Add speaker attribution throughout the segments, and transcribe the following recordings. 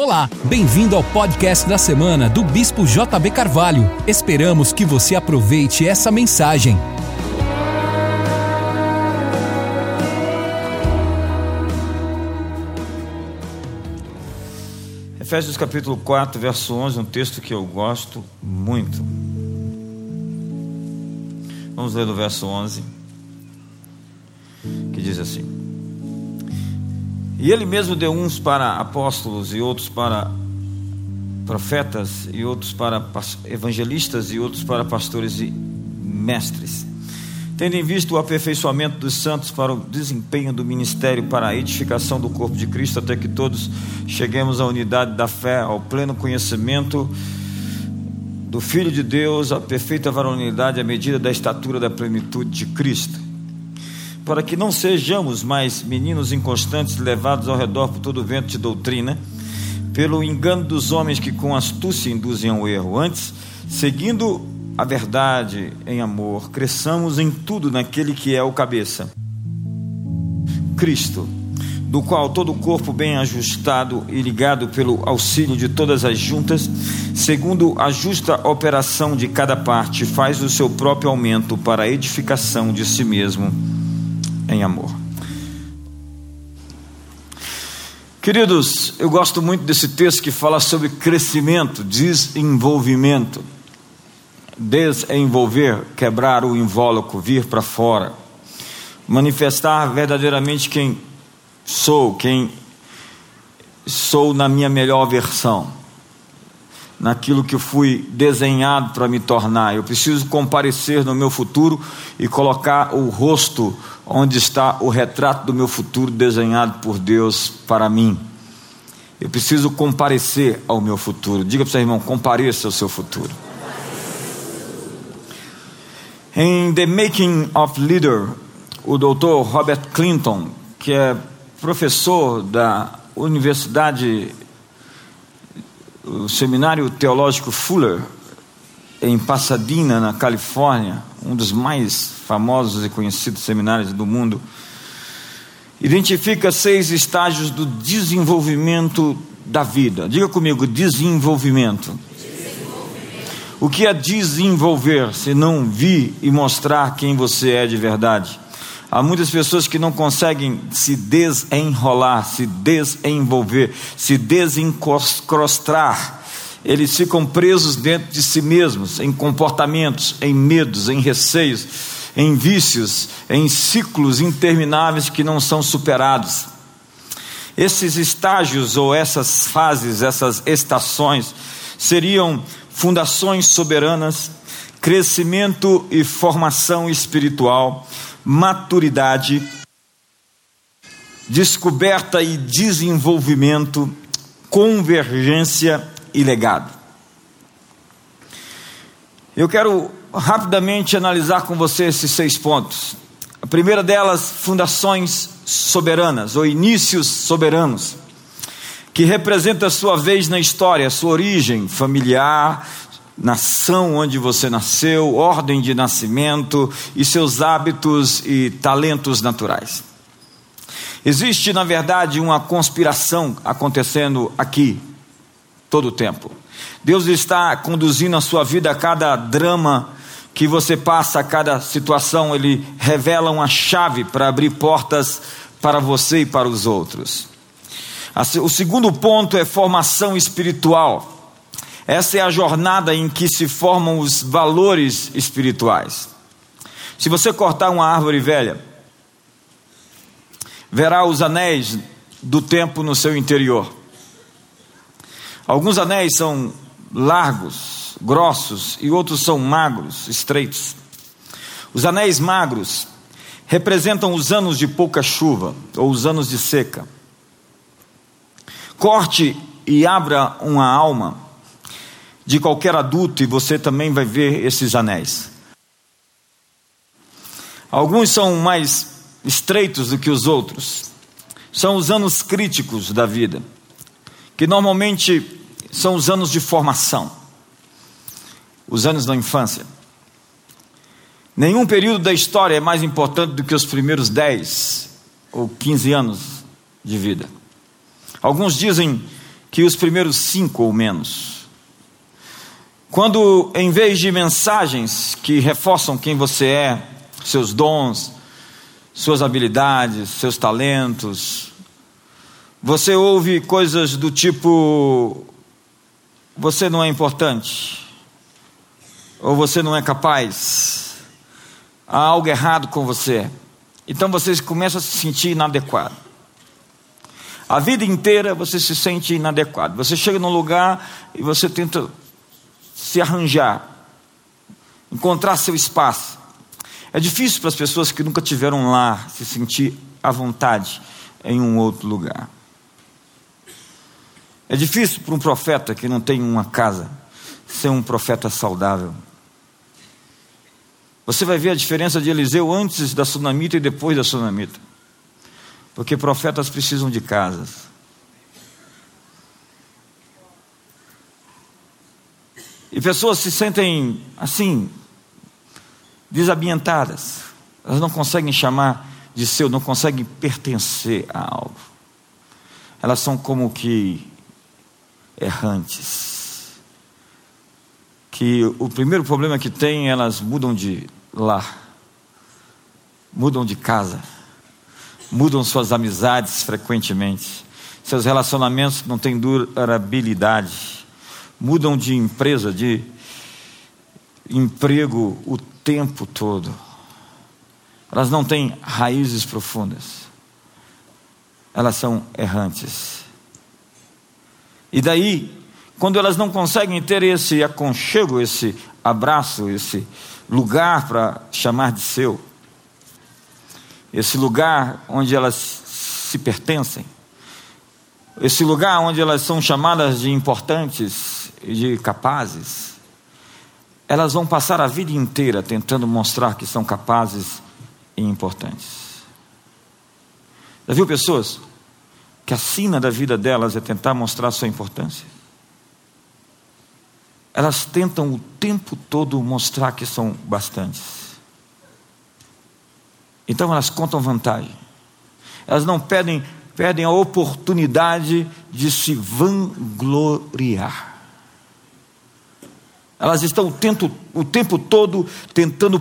Speaker 1: Olá, bem-vindo ao podcast da semana do Bispo JB Carvalho. Esperamos que você aproveite essa mensagem.
Speaker 2: Efésios capítulo 4, verso 11, um texto que eu gosto muito. Vamos ler do verso 11, que diz assim: e ele mesmo deu uns para apóstolos, e outros para profetas, e outros para evangelistas, e outros para pastores e mestres. Tendo em vista o aperfeiçoamento dos santos para o desempenho do ministério, para a edificação do corpo de Cristo, até que todos cheguemos à unidade da fé, ao pleno conhecimento do Filho de Deus, à perfeita varonilidade, à medida da estatura da plenitude de Cristo para que não sejamos mais meninos inconstantes levados ao redor por todo vento de doutrina, pelo engano dos homens que com astúcia induzem ao erro. Antes, seguindo a verdade em amor, cresçamos em tudo naquele que é o cabeça, Cristo, do qual todo o corpo bem ajustado e ligado pelo auxílio de todas as juntas, segundo a justa operação de cada parte, faz o seu próprio aumento para a edificação de si mesmo em amor. Queridos, eu gosto muito desse texto que fala sobre crescimento, desenvolvimento. Desenvolver, quebrar o invólucro, vir para fora. Manifestar verdadeiramente quem sou, quem sou na minha melhor versão naquilo que fui desenhado para me tornar. Eu preciso comparecer no meu futuro e colocar o rosto onde está o retrato do meu futuro desenhado por Deus para mim. Eu preciso comparecer ao meu futuro. Diga para o seu irmão: compareça ao seu futuro. Em The Making of Leader, o doutor Robert Clinton, que é professor da Universidade o Seminário Teológico Fuller, em Pasadena, na Califórnia, um dos mais famosos e conhecidos seminários do mundo, identifica seis estágios do desenvolvimento da vida. Diga comigo, desenvolvimento. desenvolvimento. O que é desenvolver se não vir e mostrar quem você é de verdade? Há muitas pessoas que não conseguem se desenrolar, se desenvolver, se desencrostar. Eles ficam presos dentro de si mesmos, em comportamentos, em medos, em receios, em vícios, em ciclos intermináveis que não são superados. Esses estágios ou essas fases, essas estações, seriam fundações soberanas, crescimento e formação espiritual maturidade, descoberta e desenvolvimento, convergência e legado. Eu quero rapidamente analisar com você esses seis pontos. A primeira delas, fundações soberanas, ou inícios soberanos, que representa a sua vez na história, sua origem familiar, nação onde você nasceu, ordem de nascimento e seus hábitos e talentos naturais. Existe, na verdade, uma conspiração acontecendo aqui, todo o tempo. Deus está conduzindo a sua vida a cada drama que você passa, a cada situação, Ele revela uma chave para abrir portas para você e para os outros. O segundo ponto é formação espiritual. Essa é a jornada em que se formam os valores espirituais. Se você cortar uma árvore velha, verá os anéis do tempo no seu interior. Alguns anéis são largos, grossos, e outros são magros, estreitos. Os anéis magros representam os anos de pouca chuva ou os anos de seca. Corte e abra uma alma de qualquer adulto e você também vai ver esses anéis. Alguns são mais estreitos do que os outros. São os anos críticos da vida, que normalmente são os anos de formação, os anos da infância. Nenhum período da história é mais importante do que os primeiros 10 ou 15 anos de vida. Alguns dizem que os primeiros cinco ou menos. Quando, em vez de mensagens que reforçam quem você é, seus dons, suas habilidades, seus talentos, você ouve coisas do tipo: você não é importante, ou você não é capaz, há algo errado com você. Então você começa a se sentir inadequado. A vida inteira você se sente inadequado. Você chega num lugar e você tenta se arranjar, encontrar seu espaço. É difícil para as pessoas que nunca tiveram lá se sentir à vontade em um outro lugar. É difícil para um profeta que não tem uma casa ser um profeta saudável. Você vai ver a diferença de Eliseu antes da sunamita e depois da sunamita. Porque profetas precisam de casas. E pessoas se sentem assim, desambientadas. Elas não conseguem chamar de seu, não conseguem pertencer a algo. Elas são como que errantes. Que o primeiro problema que tem, elas mudam de lar, mudam de casa, mudam suas amizades frequentemente, seus relacionamentos não têm durabilidade, mudam de empresa, de emprego o tempo todo. Elas não têm raízes profundas. Elas são errantes. E daí, quando elas não conseguem ter esse aconchego, esse abraço, esse lugar para chamar de seu, esse lugar onde elas se pertencem, esse lugar onde elas são chamadas de importantes e de capazes, elas vão passar a vida inteira tentando mostrar que são capazes e importantes. Já viu pessoas que a sina da vida delas é tentar mostrar sua importância? elas tentam o tempo todo mostrar que são bastantes. Então elas contam vantagem. Elas não pedem, pedem a oportunidade de se vangloriar. Elas estão o tempo, o tempo todo tentando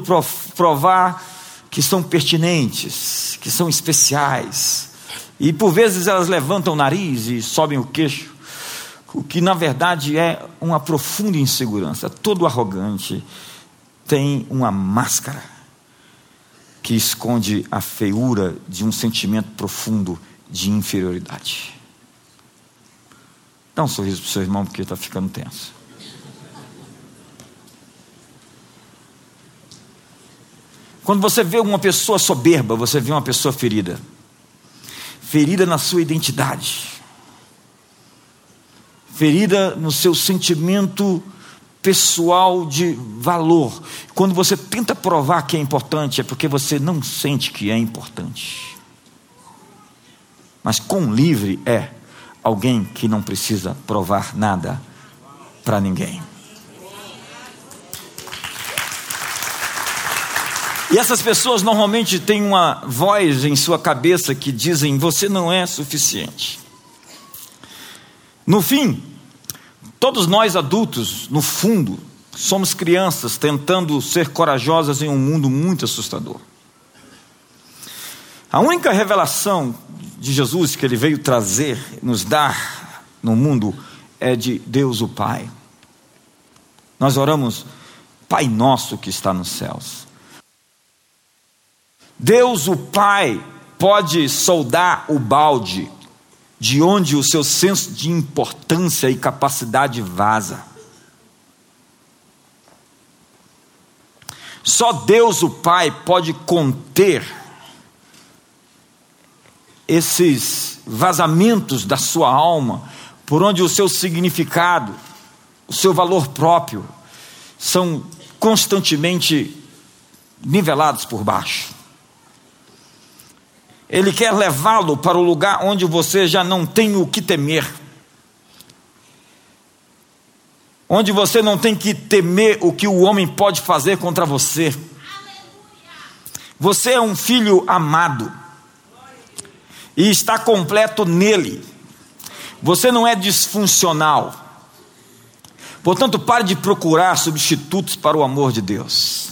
Speaker 2: provar que são pertinentes, que são especiais. E por vezes elas levantam o nariz e sobem o queixo o que na verdade é uma profunda insegurança. Todo arrogante tem uma máscara que esconde a feiura de um sentimento profundo de inferioridade. Dá um sorriso para o seu irmão, porque está ficando tenso. Quando você vê uma pessoa soberba, você vê uma pessoa ferida. Ferida na sua identidade ferida no seu sentimento pessoal de valor. Quando você tenta provar que é importante, é porque você não sente que é importante. Mas com livre é alguém que não precisa provar nada para ninguém. E essas pessoas normalmente têm uma voz em sua cabeça que dizem: você não é suficiente. No fim, todos nós adultos, no fundo, somos crianças tentando ser corajosas em um mundo muito assustador. A única revelação de Jesus que ele veio trazer, nos dar no mundo, é de Deus o Pai. Nós oramos, Pai nosso que está nos céus. Deus o Pai pode soldar o balde de onde o seu senso de importância e capacidade vaza. Só Deus, o Pai, pode conter esses vazamentos da sua alma, por onde o seu significado, o seu valor próprio, são constantemente nivelados por baixo. Ele quer levá-lo para o lugar onde você já não tem o que temer. Onde você não tem que temer o que o homem pode fazer contra você. Você é um filho amado e está completo nele. Você não é disfuncional. Portanto, pare de procurar substitutos para o amor de Deus.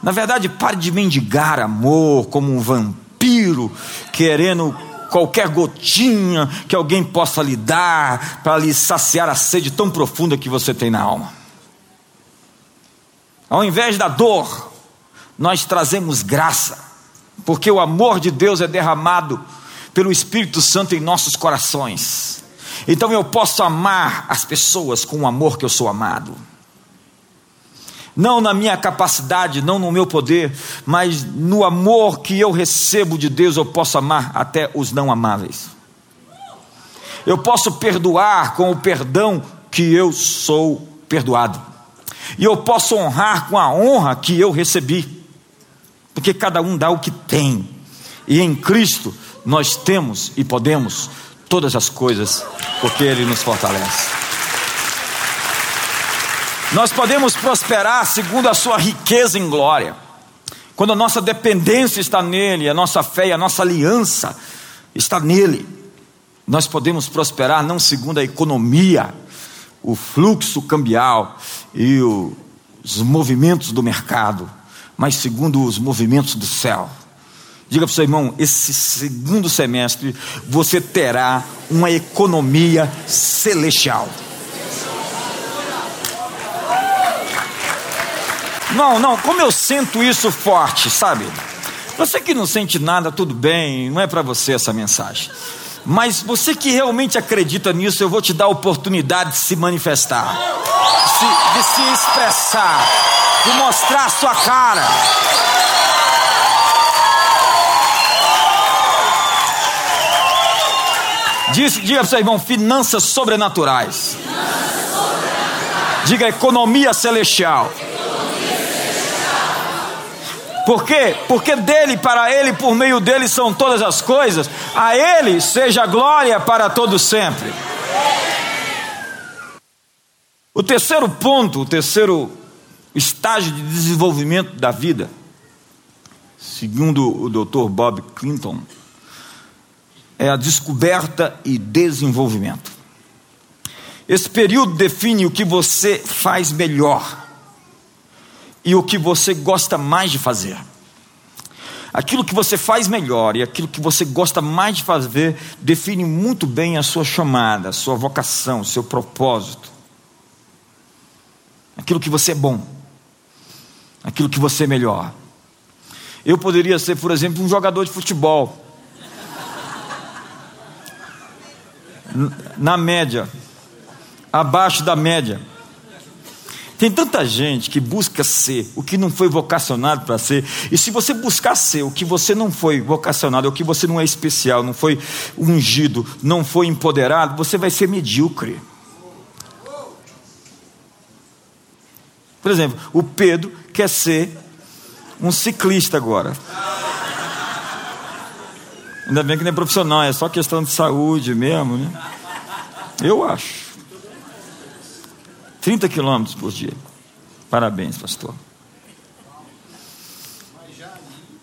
Speaker 2: Na verdade, pare de mendigar amor como um vampiro, querendo qualquer gotinha que alguém possa lhe dar para lhe saciar a sede tão profunda que você tem na alma. Ao invés da dor, nós trazemos graça, porque o amor de Deus é derramado pelo Espírito Santo em nossos corações. Então eu posso amar as pessoas com o amor que eu sou amado. Não na minha capacidade, não no meu poder, mas no amor que eu recebo de Deus, eu posso amar até os não amáveis. Eu posso perdoar com o perdão que eu sou perdoado. E eu posso honrar com a honra que eu recebi. Porque cada um dá o que tem. E em Cristo nós temos e podemos todas as coisas, porque Ele nos fortalece. Nós podemos prosperar segundo a Sua riqueza em glória, quando a nossa dependência está nele, a nossa fé e a nossa aliança está nele. Nós podemos prosperar não segundo a economia, o fluxo cambial e os movimentos do mercado, mas segundo os movimentos do céu. Diga para o seu irmão: esse segundo semestre você terá uma economia celestial. Não, não, como eu sinto isso forte, sabe? Você que não sente nada, tudo bem, não é para você essa mensagem. Mas você que realmente acredita nisso, eu vou te dar a oportunidade de se manifestar, de se, de se expressar, de mostrar a sua cara. Diz, diga para seu irmão: finanças sobrenaturais. Finanças sobrenaturais. Diga economia celestial. Por quê? Porque dele, para ele, por meio dele são todas as coisas. A ele seja glória para todo sempre. O terceiro ponto, o terceiro estágio de desenvolvimento da vida, segundo o Dr. Bob Clinton, é a descoberta e desenvolvimento. Esse período define o que você faz melhor e o que você gosta mais de fazer. Aquilo que você faz melhor e aquilo que você gosta mais de fazer define muito bem a sua chamada, a sua vocação, o seu propósito. Aquilo que você é bom, aquilo que você é melhor. Eu poderia ser, por exemplo, um jogador de futebol. Na média, abaixo da média. Tem tanta gente que busca ser o que não foi vocacionado para ser, e se você buscar ser o que você não foi vocacionado, o que você não é especial, não foi ungido, não foi empoderado, você vai ser medíocre. Por exemplo, o Pedro quer ser um ciclista agora. Ainda bem que não é profissional, é só questão de saúde mesmo, né? Eu acho. 30 quilômetros por dia. Parabéns, pastor.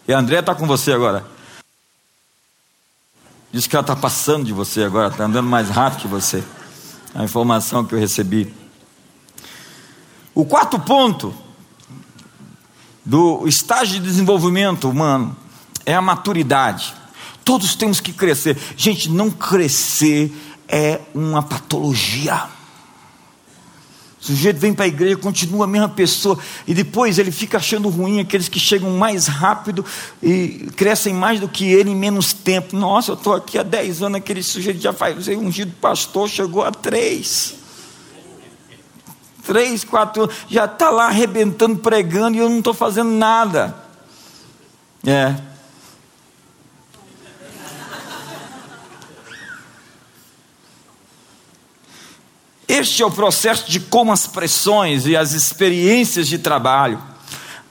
Speaker 2: E a André está com você agora. Diz que ela está passando de você agora, está andando mais rápido que você. A informação que eu recebi. O quarto ponto do estágio de desenvolvimento humano é a maturidade. Todos temos que crescer. Gente, não crescer é uma patologia. O sujeito vem para a igreja, continua a mesma pessoa, e depois ele fica achando ruim aqueles que chegam mais rápido e crescem mais do que ele em menos tempo. Nossa, eu estou aqui há 10 anos, aquele sujeito já faz ungido pastor, chegou a três. Três, quatro anos, já está lá arrebentando, pregando, e eu não estou fazendo nada. É. Este é o processo de como as pressões e as experiências de trabalho,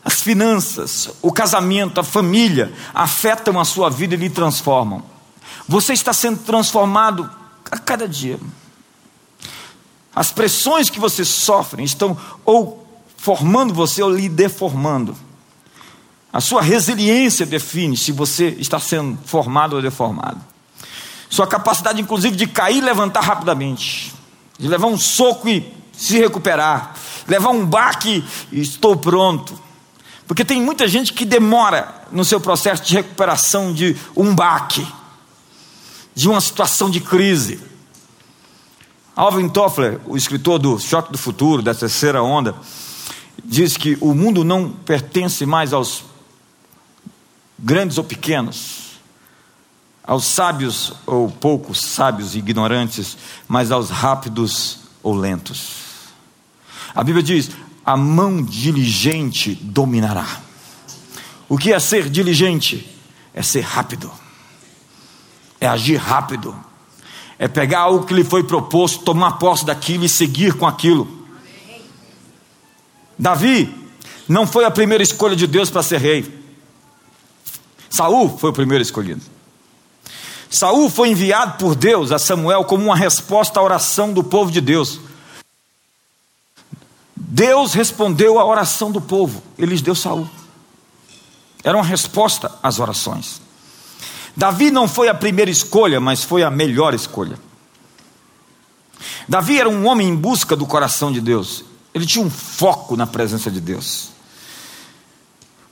Speaker 2: as finanças, o casamento, a família afetam a sua vida e lhe transformam. Você está sendo transformado a cada dia. As pressões que você sofre estão ou formando você ou lhe deformando. A sua resiliência define se você está sendo formado ou deformado. sua capacidade, inclusive, de cair e levantar rapidamente, de levar um soco e se recuperar, levar um baque e estou pronto. Porque tem muita gente que demora no seu processo de recuperação de um baque, de uma situação de crise. Alvin Toffler, o escritor do Choque do Futuro, da terceira onda, diz que o mundo não pertence mais aos grandes ou pequenos, aos sábios ou poucos sábios e ignorantes, mas aos rápidos ou lentos. A Bíblia diz: a mão diligente dominará. O que é ser diligente? É ser rápido, é agir rápido, é pegar algo que lhe foi proposto, tomar posse daquilo e seguir com aquilo. Davi não foi a primeira escolha de Deus para ser rei. Saul foi o primeiro escolhido. Saul foi enviado por Deus a Samuel como uma resposta à oração do povo de Deus. Deus respondeu à oração do povo, ele lhes deu Saul. Era uma resposta às orações. Davi não foi a primeira escolha, mas foi a melhor escolha. Davi era um homem em busca do coração de Deus. Ele tinha um foco na presença de Deus.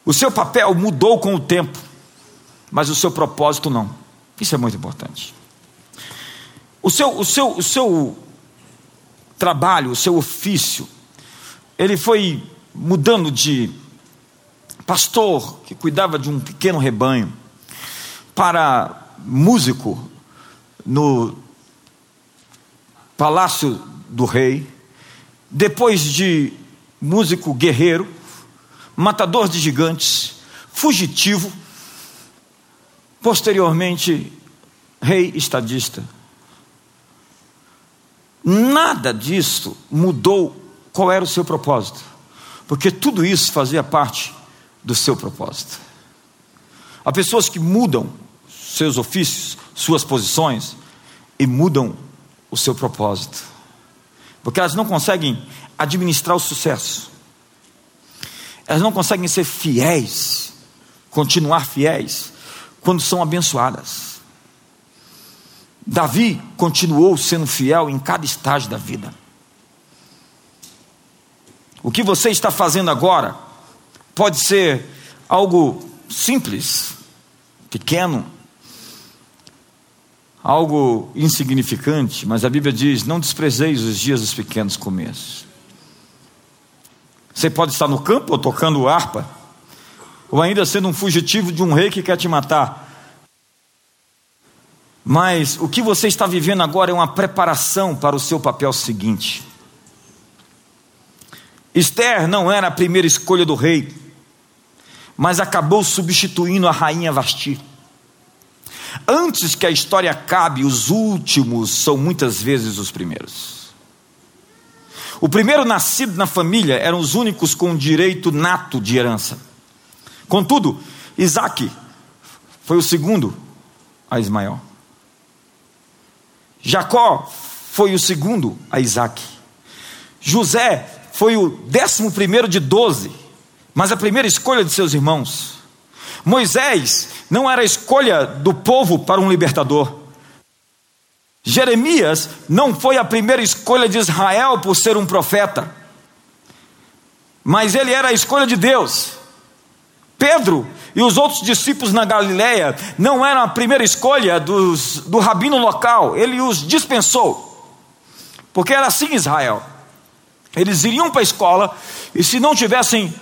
Speaker 2: O seu papel mudou com o tempo, mas o seu propósito não. Isso é muito importante. O seu, o seu, o seu trabalho, o seu ofício, ele foi mudando de pastor que cuidava de um pequeno rebanho para músico no palácio do rei, depois de músico guerreiro, matador de gigantes, fugitivo, posteriormente rei estadista. Nada disso mudou qual era o seu propósito, porque tudo isso fazia parte do seu propósito. Há pessoas que mudam seus ofícios, suas posições e mudam o seu propósito, porque elas não conseguem administrar o sucesso, elas não conseguem ser fiéis, continuar fiéis, quando são abençoadas. Davi continuou sendo fiel em cada estágio da vida. O que você está fazendo agora pode ser algo simples, pequeno, algo insignificante, mas a Bíblia diz: não desprezeis os dias dos pequenos começos. Você pode estar no campo ou tocando harpa, ou ainda sendo um fugitivo de um rei que quer te matar. Mas o que você está vivendo agora é uma preparação para o seu papel seguinte. Esther não era a primeira escolha do rei, mas acabou substituindo a rainha Vasti. Antes que a história acabe, os últimos são muitas vezes os primeiros. O primeiro nascido na família eram os únicos com direito nato de herança. Contudo, Isaac foi o segundo a Ismael. Jacó foi o segundo a Isaac. José foi o décimo primeiro de doze, mas a primeira escolha de seus irmãos. Moisés não era a escolha do povo para um libertador. Jeremias não foi a primeira escolha de Israel por ser um profeta, mas ele era a escolha de Deus. Pedro e os outros discípulos na Galileia não eram a primeira escolha dos, do rabino local, ele os dispensou, porque era assim Israel. Eles iriam para a escola e, se não tivessem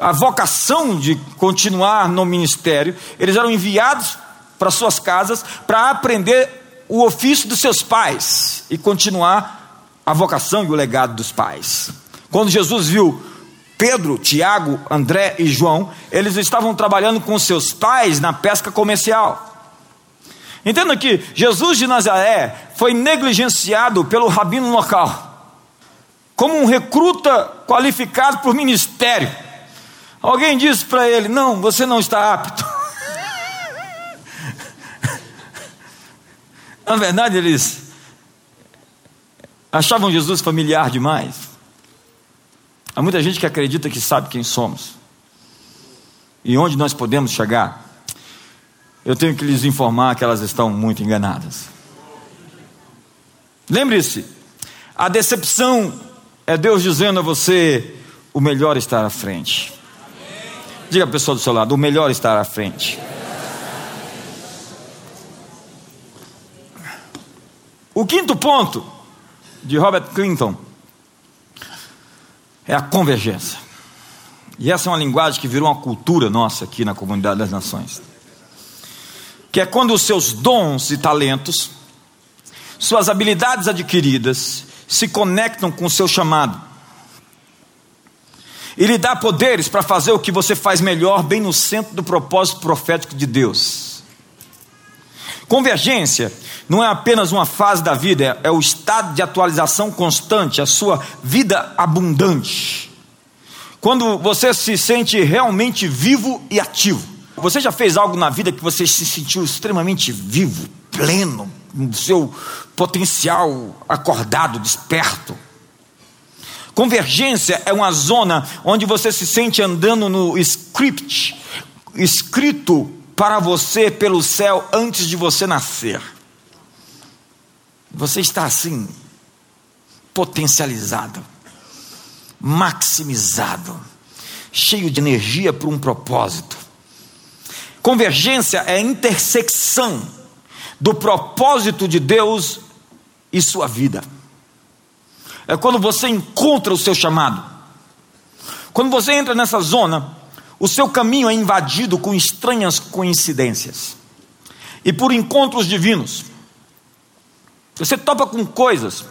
Speaker 2: a vocação de continuar no ministério, eles eram enviados para suas casas para aprender o ofício dos seus pais e continuar a vocação e o legado dos pais. Quando Jesus viu Pedro, Tiago, André e João, eles estavam trabalhando com seus pais na pesca comercial. Entenda que Jesus de Nazaré foi negligenciado pelo rabino local, como um recruta qualificado por ministério. Alguém disse para ele: Não, você não está apto. Na verdade, eles achavam Jesus familiar demais. Há muita gente que acredita que sabe quem somos e onde nós podemos chegar. eu tenho que lhes informar que elas estão muito enganadas. Lembre-se, a decepção é Deus dizendo a você: o melhor está à frente. Diga a pessoa do seu lado: o melhor está à frente. O quinto ponto de Robert Clinton é a convergência. E essa é uma linguagem que virou uma cultura nossa aqui na comunidade das nações. Que é quando os seus dons e talentos, suas habilidades adquiridas, se conectam com o seu chamado. E lhe dá poderes para fazer o que você faz melhor, bem no centro do propósito profético de Deus. Convergência não é apenas uma fase da vida, é, é o estado de atualização constante, a sua vida abundante. Quando você se sente realmente vivo e ativo. Você já fez algo na vida que você se sentiu extremamente vivo, pleno, no seu potencial acordado, desperto? Convergência é uma zona onde você se sente andando no script, escrito para você pelo céu antes de você nascer. Você está assim, potencializado, maximizado, cheio de energia para um propósito. Convergência é a intersecção do propósito de Deus e sua vida. É quando você encontra o seu chamado. Quando você entra nessa zona, o seu caminho é invadido com estranhas coincidências e por encontros divinos. Você topa com coisas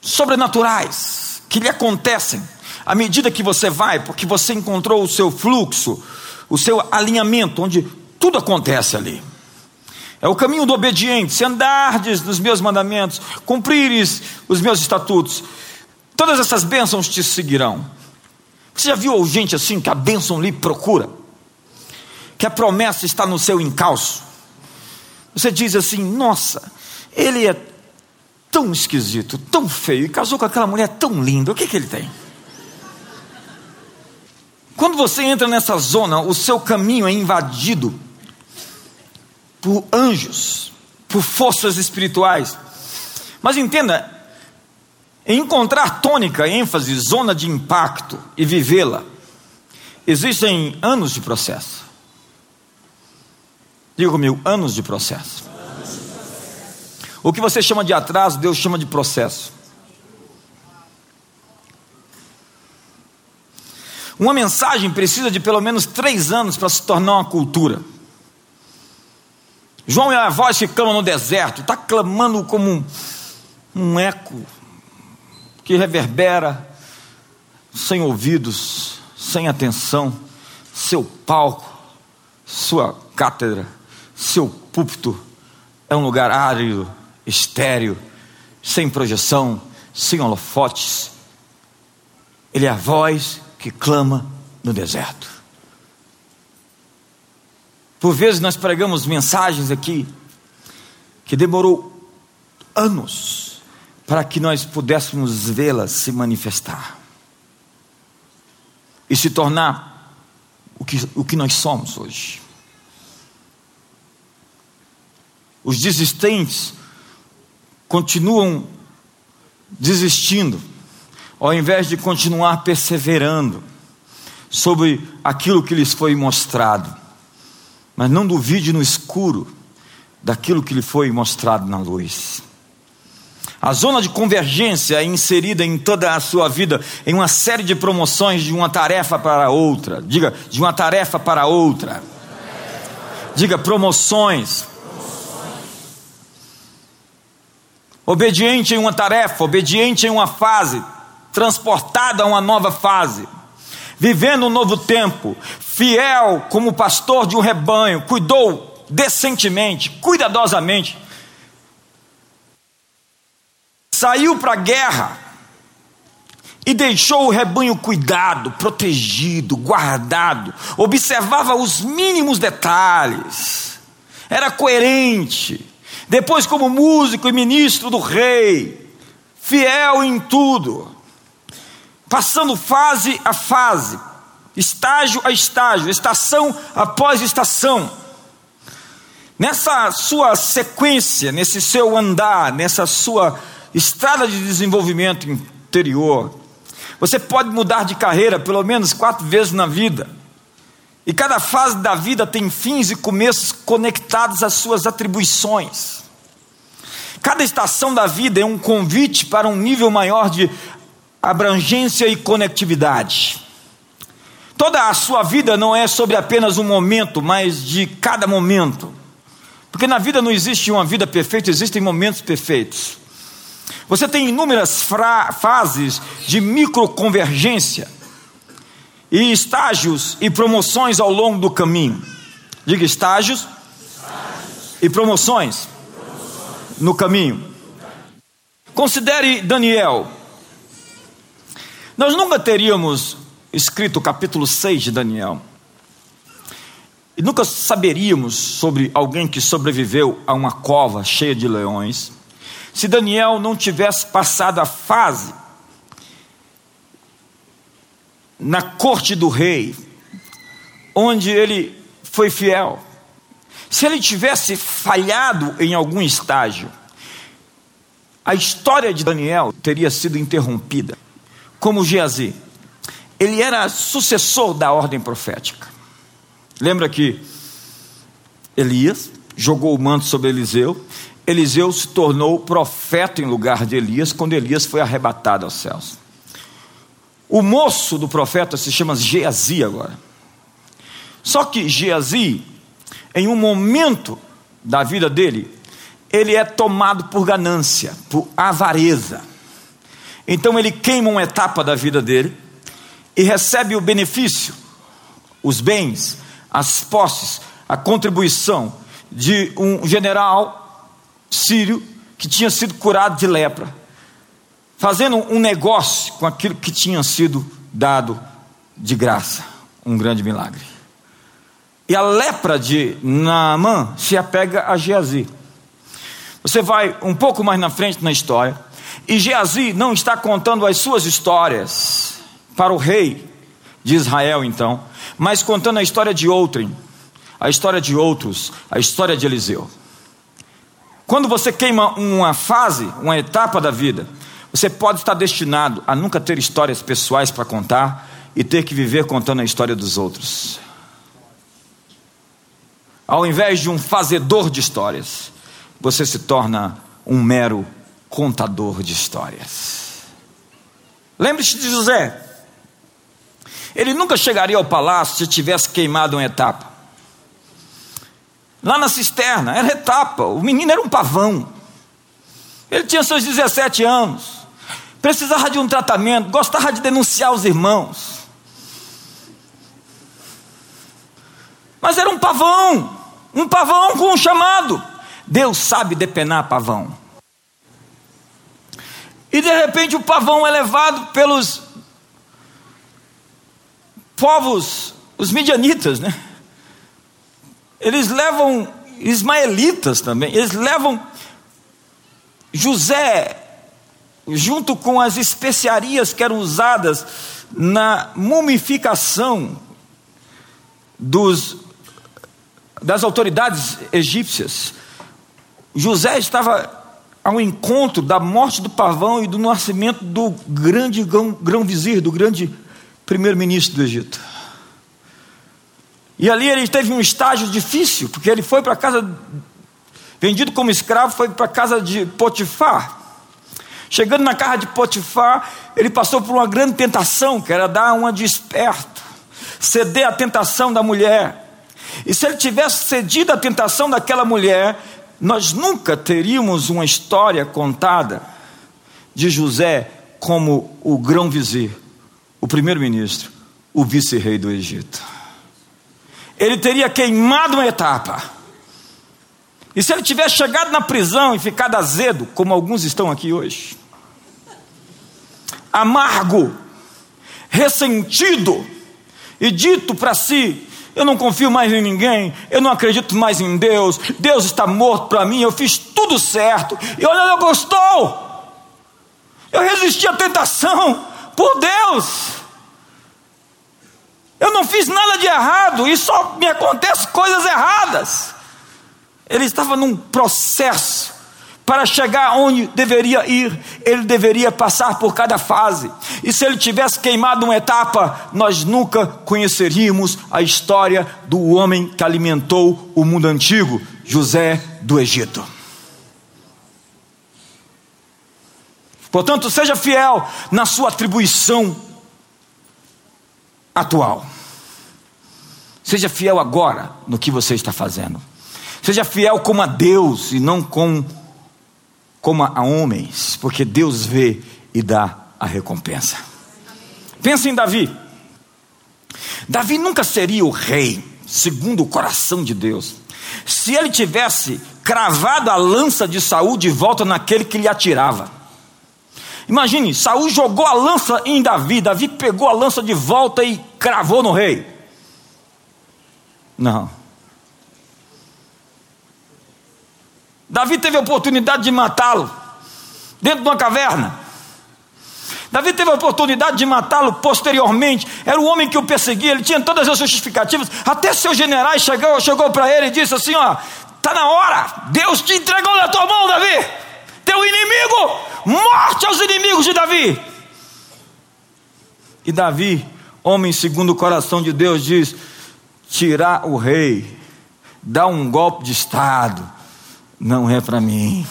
Speaker 2: sobrenaturais que lhe acontecem à medida que você vai, porque você encontrou o seu fluxo, o seu alinhamento, onde tudo acontece ali. É o caminho do obediente, se andardes nos meus mandamentos, cumprires os meus estatutos, todas essas bênçãos te seguirão. Você já viu gente assim que a bênção lhe procura? Que a promessa está no seu encalço? Você diz assim: nossa, ele é tão esquisito, tão feio, e casou com aquela mulher tão linda, o que, que ele tem? Quando você entra nessa zona, o seu caminho é invadido por anjos, por forças espirituais. Mas entenda, encontrar tônica, ênfase, zona de impacto e vivê-la, existem anos de processo. Diga comigo, anos de processo. O que você chama de atraso, Deus chama de processo. Uma mensagem precisa de pelo menos três anos para se tornar uma cultura. João é a voz que clama no deserto, está clamando como um, um eco que reverbera, sem ouvidos, sem atenção, seu palco, sua cátedra, seu púlpito é um lugar árido, estéreo, sem projeção, sem holofotes. Ele é a voz que clama no deserto. Por vezes nós pregamos mensagens aqui que demorou anos para que nós pudéssemos vê-las se manifestar e se tornar o que, o que nós somos hoje. Os desistentes continuam desistindo, ao invés de continuar perseverando sobre aquilo que lhes foi mostrado. Mas não duvide no escuro daquilo que lhe foi mostrado na luz. A zona de convergência é inserida em toda a sua vida em uma série de promoções de uma tarefa para outra. Diga, de uma tarefa para outra. Diga, promoções. obediente em uma tarefa, obediente em uma fase, transportado a uma nova fase, vivendo um novo tempo, fiel como pastor de um rebanho, cuidou decentemente, cuidadosamente, saiu para a guerra e deixou o rebanho cuidado, protegido, guardado, observava os mínimos detalhes, era coerente, depois, como músico e ministro do rei, fiel em tudo, passando fase a fase, estágio a estágio, estação após estação, Nessa sua sequência, nesse seu andar, nessa sua estrada de desenvolvimento interior, você pode mudar de carreira pelo menos quatro vezes na vida. E cada fase da vida tem fins e começos conectados às suas atribuições. Cada estação da vida é um convite para um nível maior de abrangência e conectividade. Toda a sua vida não é sobre apenas um momento, mas de cada momento. Porque na vida não existe uma vida perfeita, existem momentos perfeitos. Você tem inúmeras fases de microconvergência e estágios e promoções ao longo do caminho. Diga estágios, estágios. e promoções, promoções no caminho. Considere Daniel. Nós nunca teríamos escrito o capítulo 6 de Daniel. E nunca saberíamos sobre alguém que sobreviveu a uma cova cheia de leões se Daniel não tivesse passado a fase na corte do rei, onde ele foi fiel. Se ele tivesse falhado em algum estágio, a história de Daniel teria sido interrompida, como Geazi. Ele era sucessor da ordem profética. Lembra que Elias jogou o manto sobre Eliseu Eliseu se tornou profeta em lugar de Elias quando Elias foi arrebatado aos céus. O moço do profeta se chama Geazi agora. Só que Geazi, em um momento da vida dele, ele é tomado por ganância, por avareza. Então ele queima uma etapa da vida dele e recebe o benefício, os bens, as posses, a contribuição de um general sírio que tinha sido curado de lepra, fazendo um negócio com aquilo que tinha sido dado de graça, um grande milagre. E a lepra de Naamã se apega a Geazi. Você vai um pouco mais na frente na história, e Geazi não está contando as suas histórias para o rei de Israel, então, mas contando a história de outrem, a história de outros, a história de Eliseu. Quando você queima uma fase, uma etapa da vida, você pode estar destinado a nunca ter histórias pessoais para contar e ter que viver contando a história dos outros. Ao invés de um fazedor de histórias, você se torna um mero contador de histórias. Lembre-se de José. Ele nunca chegaria ao palácio se tivesse queimado uma etapa. Lá na cisterna, era etapa. O menino era um pavão. Ele tinha seus 17 anos. Precisava de um tratamento, gostava de denunciar os irmãos. Mas era um pavão, um pavão com um chamado. Deus sabe depenar pavão. E de repente o pavão é levado pelos povos, os midianitas, né? Eles levam ismaelitas também, eles levam José junto com as especiarias que eram usadas na mumificação dos, das autoridades egípcias. José estava ao encontro da morte do pavão e do nascimento do grande grão-vizir, do grande primeiro-ministro do Egito. E ali ele teve um estágio difícil, porque ele foi para casa, vendido como escravo, foi para a casa de Potifar. Chegando na casa de Potifar, ele passou por uma grande tentação, que era dar uma de esperto, ceder à tentação da mulher. E se ele tivesse cedido à tentação daquela mulher, nós nunca teríamos uma história contada de José como o grão-vizir, o primeiro-ministro, o vice-rei do Egito ele teria queimado uma etapa. E se ele tivesse chegado na prisão e ficado azedo, como alguns estão aqui hoje, amargo, ressentido, e dito para si: eu não confio mais em ninguém, eu não acredito mais em Deus, Deus está morto para mim, eu fiz tudo certo, e olha, eu gostou, eu resisti à tentação, por Deus. Eu não fiz nada de errado e só me acontecem coisas erradas. Ele estava num processo para chegar onde deveria ir, ele deveria passar por cada fase. E se ele tivesse queimado uma etapa, nós nunca conheceríamos a história do homem que alimentou o mundo antigo, José do Egito. Portanto, seja fiel na sua atribuição atual. Seja fiel agora no que você está fazendo. Seja fiel como a Deus e não com como a homens, porque Deus vê e dá a recompensa. Pensa em Davi. Davi nunca seria o rei, segundo o coração de Deus, se ele tivesse cravado a lança de Saul de volta naquele que lhe atirava. Imagine, Saul jogou a lança em Davi, Davi pegou a lança de volta e cravou no rei. Não. Davi teve a oportunidade de matá-lo dentro de uma caverna. Davi teve a oportunidade de matá-lo posteriormente. Era o homem que o perseguia, ele tinha todas as justificativas. Até seus generais chegou, chegou para ele e disse assim: ó, tá na hora. Deus te entregou na tua mão, Davi. Teu inimigo, morte aos inimigos de Davi. E Davi, homem segundo o coração de Deus, diz: tirar o rei, dar um golpe de estado não é para mim.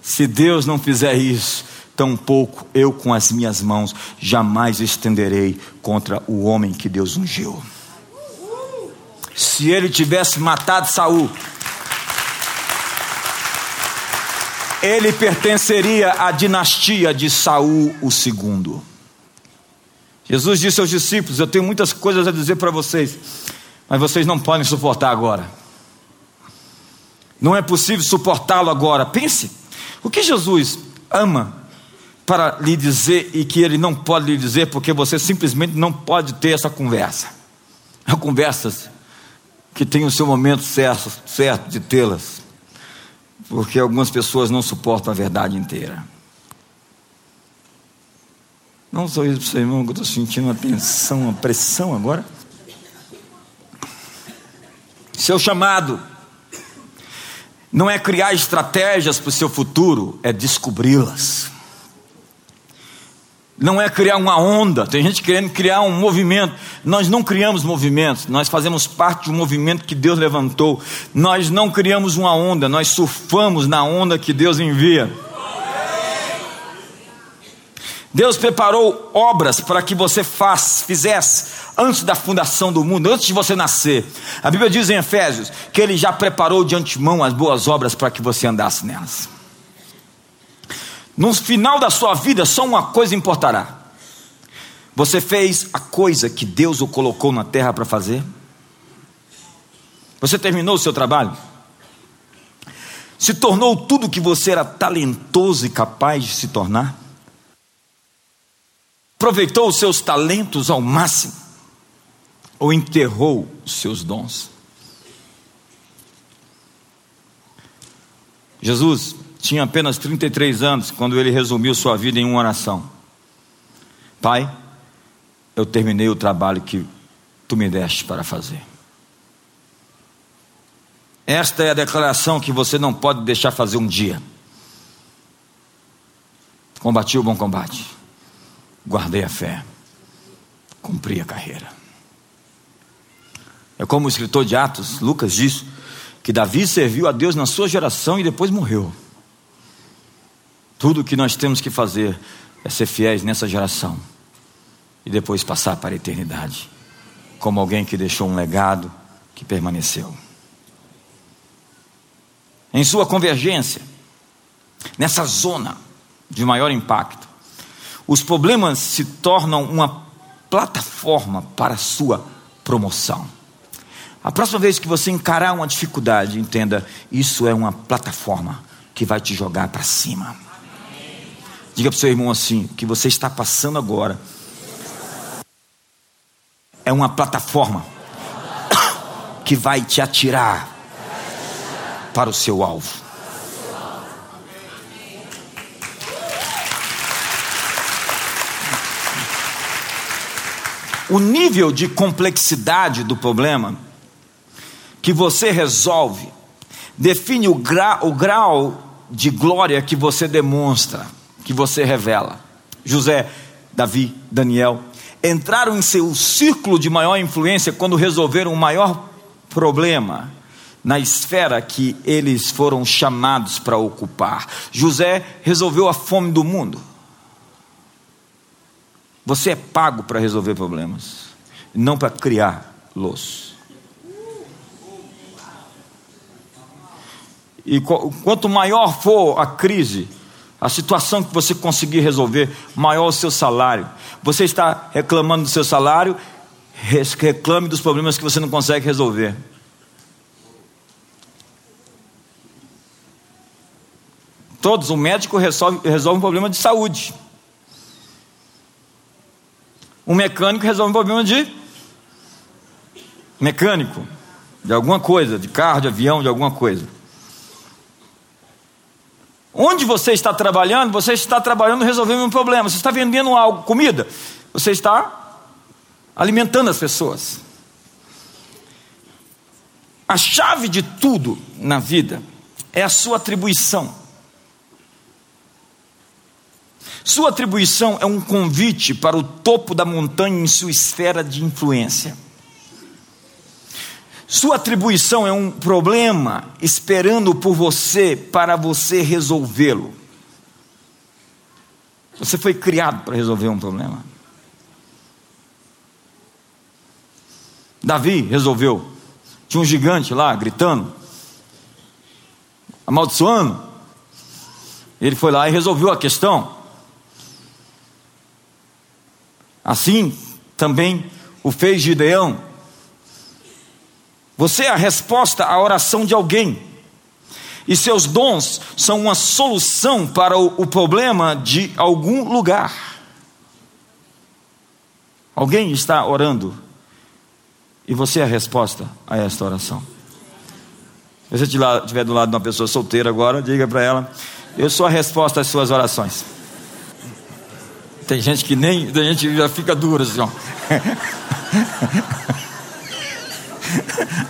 Speaker 2: Se Deus não fizer isso, tampouco eu com as minhas mãos jamais estenderei contra o homem que Deus ungiu. Se ele tivesse matado Saul, ele pertenceria à dinastia de Saul o segundo. Jesus disse aos discípulos: Eu tenho muitas coisas a dizer para vocês, mas vocês não podem suportar agora. Não é possível suportá-lo agora. Pense, o que Jesus ama para lhe dizer e que ele não pode lhe dizer porque você simplesmente não pode ter essa conversa. Há conversas que têm o seu momento certo, certo de tê-las, porque algumas pessoas não suportam a verdade inteira. Não só isso para você, irmão, que eu estou sentindo uma tensão, uma pressão agora. Seu chamado não é criar estratégias para o seu futuro, é descobri-las. Não é criar uma onda, tem gente querendo criar um movimento. Nós não criamos movimentos, nós fazemos parte de um movimento que Deus levantou. Nós não criamos uma onda, nós surfamos na onda que Deus envia. Deus preparou obras para que você faz, fizesse antes da fundação do mundo, antes de você nascer. A Bíblia diz em Efésios que Ele já preparou de antemão as boas obras para que você andasse nelas. No final da sua vida, só uma coisa importará: você fez a coisa que Deus o colocou na terra para fazer? Você terminou o seu trabalho? Se tornou tudo que você era talentoso e capaz de se tornar? Aproveitou os seus talentos ao máximo ou enterrou os seus dons? Jesus tinha apenas 33 anos quando ele resumiu sua vida em uma oração: Pai, eu terminei o trabalho que tu me deste para fazer. Esta é a declaração que você não pode deixar fazer um dia. Combati o bom combate guardei a fé, cumpri a carreira. É como o escritor de Atos, Lucas, diz que Davi serviu a Deus na sua geração e depois morreu. Tudo o que nós temos que fazer é ser fiéis nessa geração e depois passar para a eternidade, como alguém que deixou um legado que permaneceu. Em sua convergência, nessa zona de maior impacto, os problemas se tornam uma plataforma para a sua promoção. A próxima vez que você encarar uma dificuldade, entenda, isso é uma plataforma que vai te jogar para cima. Diga para o seu irmão assim: o que você está passando agora é uma plataforma que vai te atirar para o seu alvo. O nível de complexidade do problema que você resolve define o, gra, o grau de glória que você demonstra, que você revela. José, Davi, Daniel entraram em seu círculo de maior influência quando resolveram o maior problema na esfera que eles foram chamados para ocupar. José resolveu a fome do mundo. Você é pago para resolver problemas, não para criá-los. E quanto maior for a crise, a situação que você conseguir resolver, maior o seu salário. Você está reclamando do seu salário, reclame dos problemas que você não consegue resolver. Todos, o médico resolve, resolve um problema de saúde. Um mecânico resolve um problema de mecânico, de alguma coisa, de carro, de avião, de alguma coisa. Onde você está trabalhando, você está trabalhando resolvendo um problema. Você está vendendo algo, comida, você está alimentando as pessoas. A chave de tudo na vida é a sua atribuição. Sua atribuição é um convite para o topo da montanha em sua esfera de influência. Sua atribuição é um problema esperando por você para você resolvê-lo. Você foi criado para resolver um problema. Davi resolveu. Tinha um gigante lá gritando, amaldiçoando. Ele foi lá e resolveu a questão. Assim também o fez Gideão. Você é a resposta à oração de alguém. E seus dons são uma solução para o, o problema de algum lugar. Alguém está orando e você é a resposta a esta oração. Se você estiver do lado de uma pessoa solteira agora, diga para ela: Eu sou a resposta às suas orações. Tem gente que nem, tem gente que já fica dura assim, ó.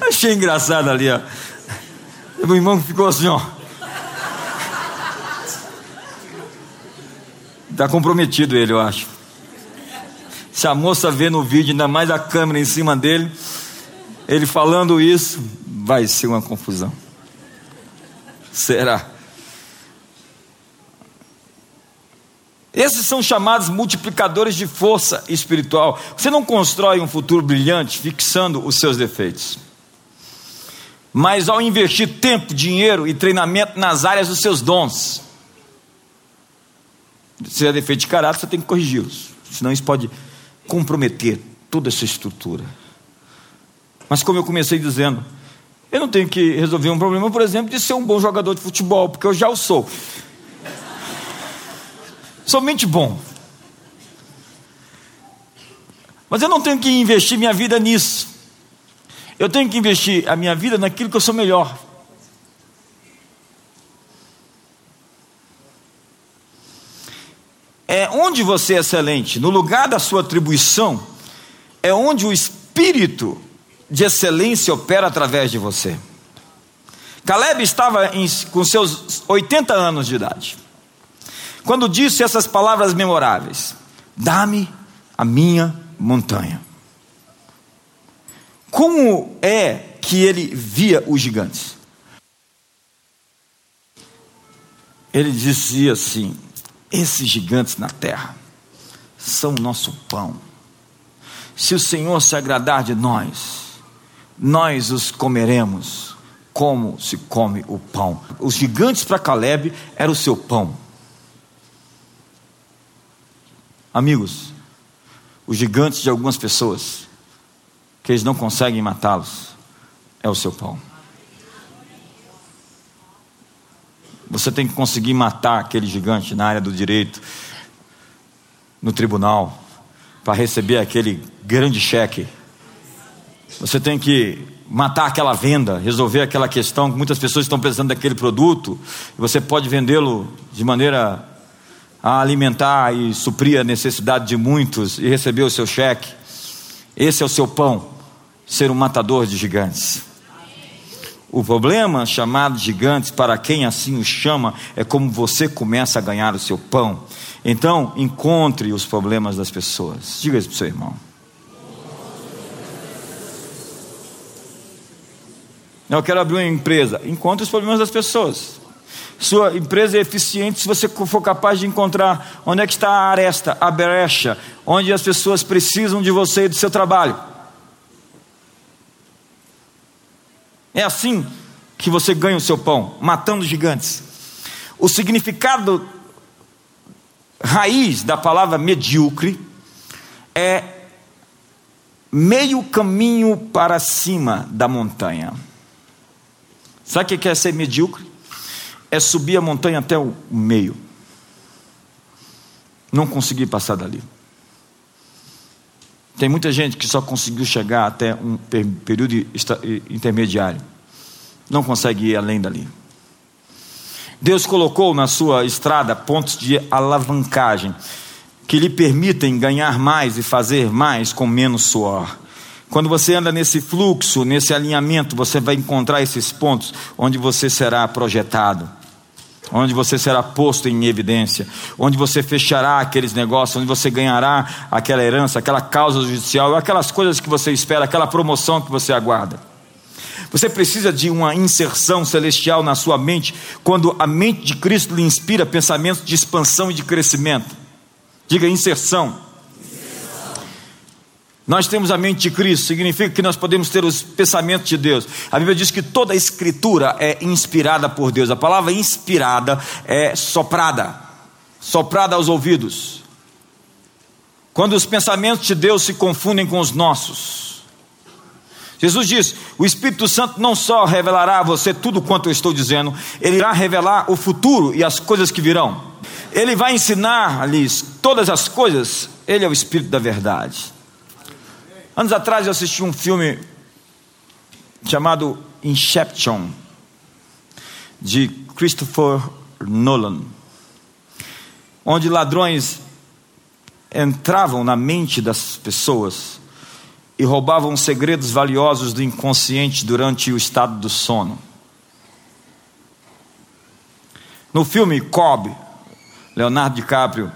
Speaker 2: Achei engraçado ali, ó. Meu irmão ficou assim, ó. Está comprometido ele, eu acho. Se a moça vê no vídeo, ainda mais a câmera em cima dele, ele falando isso, vai ser uma confusão. Será? Esses são chamados multiplicadores de força espiritual. Você não constrói um futuro brilhante fixando os seus defeitos. Mas ao investir tempo, dinheiro e treinamento nas áreas dos seus dons, se é defeito de caráter, você tem que corrigi-los. Senão isso pode comprometer toda essa estrutura. Mas como eu comecei dizendo, eu não tenho que resolver um problema, por exemplo, de ser um bom jogador de futebol, porque eu já o sou somente bom. Mas eu não tenho que investir minha vida nisso. Eu tenho que investir a minha vida naquilo que eu sou melhor. É onde você é excelente, no lugar da sua atribuição, é onde o espírito de excelência opera através de você. Caleb estava em, com seus 80 anos de idade quando disse essas palavras memoráveis: Dá-me a minha montanha. Como é que ele via os gigantes? Ele dizia assim: Esses gigantes na terra são o nosso pão. Se o Senhor se agradar de nós, nós os comeremos como se come o pão. Os gigantes para Caleb era o seu pão. Amigos, os gigantes de algumas pessoas, que eles não conseguem matá-los, é o seu pão. Você tem que conseguir matar aquele gigante na área do direito, no tribunal, para receber aquele grande cheque. Você tem que matar aquela venda, resolver aquela questão que muitas pessoas estão precisando daquele produto, você pode vendê-lo de maneira a alimentar e suprir a necessidade de muitos e receber o seu cheque. Esse é o seu pão, ser um matador de gigantes. O problema chamado gigantes, para quem assim o chama, é como você começa a ganhar o seu pão. Então, encontre os problemas das pessoas. Diga isso para o seu irmão. Eu quero abrir uma empresa. Encontre os problemas das pessoas. Sua empresa é eficiente se você for capaz de encontrar onde é que está a aresta, a brecha, onde as pessoas precisam de você e do seu trabalho. É assim que você ganha o seu pão, matando gigantes. O significado raiz da palavra medíocre é meio caminho para cima da montanha. Sabe o que é ser medíocre? É subir a montanha até o meio. Não conseguir passar dali. Tem muita gente que só conseguiu chegar até um período intermediário. Não consegue ir além dali. Deus colocou na sua estrada pontos de alavancagem que lhe permitem ganhar mais e fazer mais com menos suor. Quando você anda nesse fluxo, nesse alinhamento, você vai encontrar esses pontos onde você será projetado, onde você será posto em evidência, onde você fechará aqueles negócios, onde você ganhará aquela herança, aquela causa judicial, aquelas coisas que você espera, aquela promoção que você aguarda. Você precisa de uma inserção celestial na sua mente, quando a mente de Cristo lhe inspira pensamentos de expansão e de crescimento. Diga inserção. Nós temos a mente de Cristo, significa que nós podemos ter os pensamentos de Deus. A Bíblia diz que toda a escritura é inspirada por Deus. A palavra inspirada é soprada, soprada aos ouvidos. Quando os pensamentos de Deus se confundem com os nossos. Jesus diz: o Espírito Santo não só revelará a você tudo quanto eu estou dizendo, ele irá revelar o futuro e as coisas que virão. Ele vai ensinar-lhes todas as coisas, ele é o Espírito da verdade. Anos atrás eu assisti um filme chamado Inception, de Christopher Nolan, onde ladrões entravam na mente das pessoas e roubavam segredos valiosos do inconsciente durante o estado do sono. No filme Cobb, Leonardo DiCaprio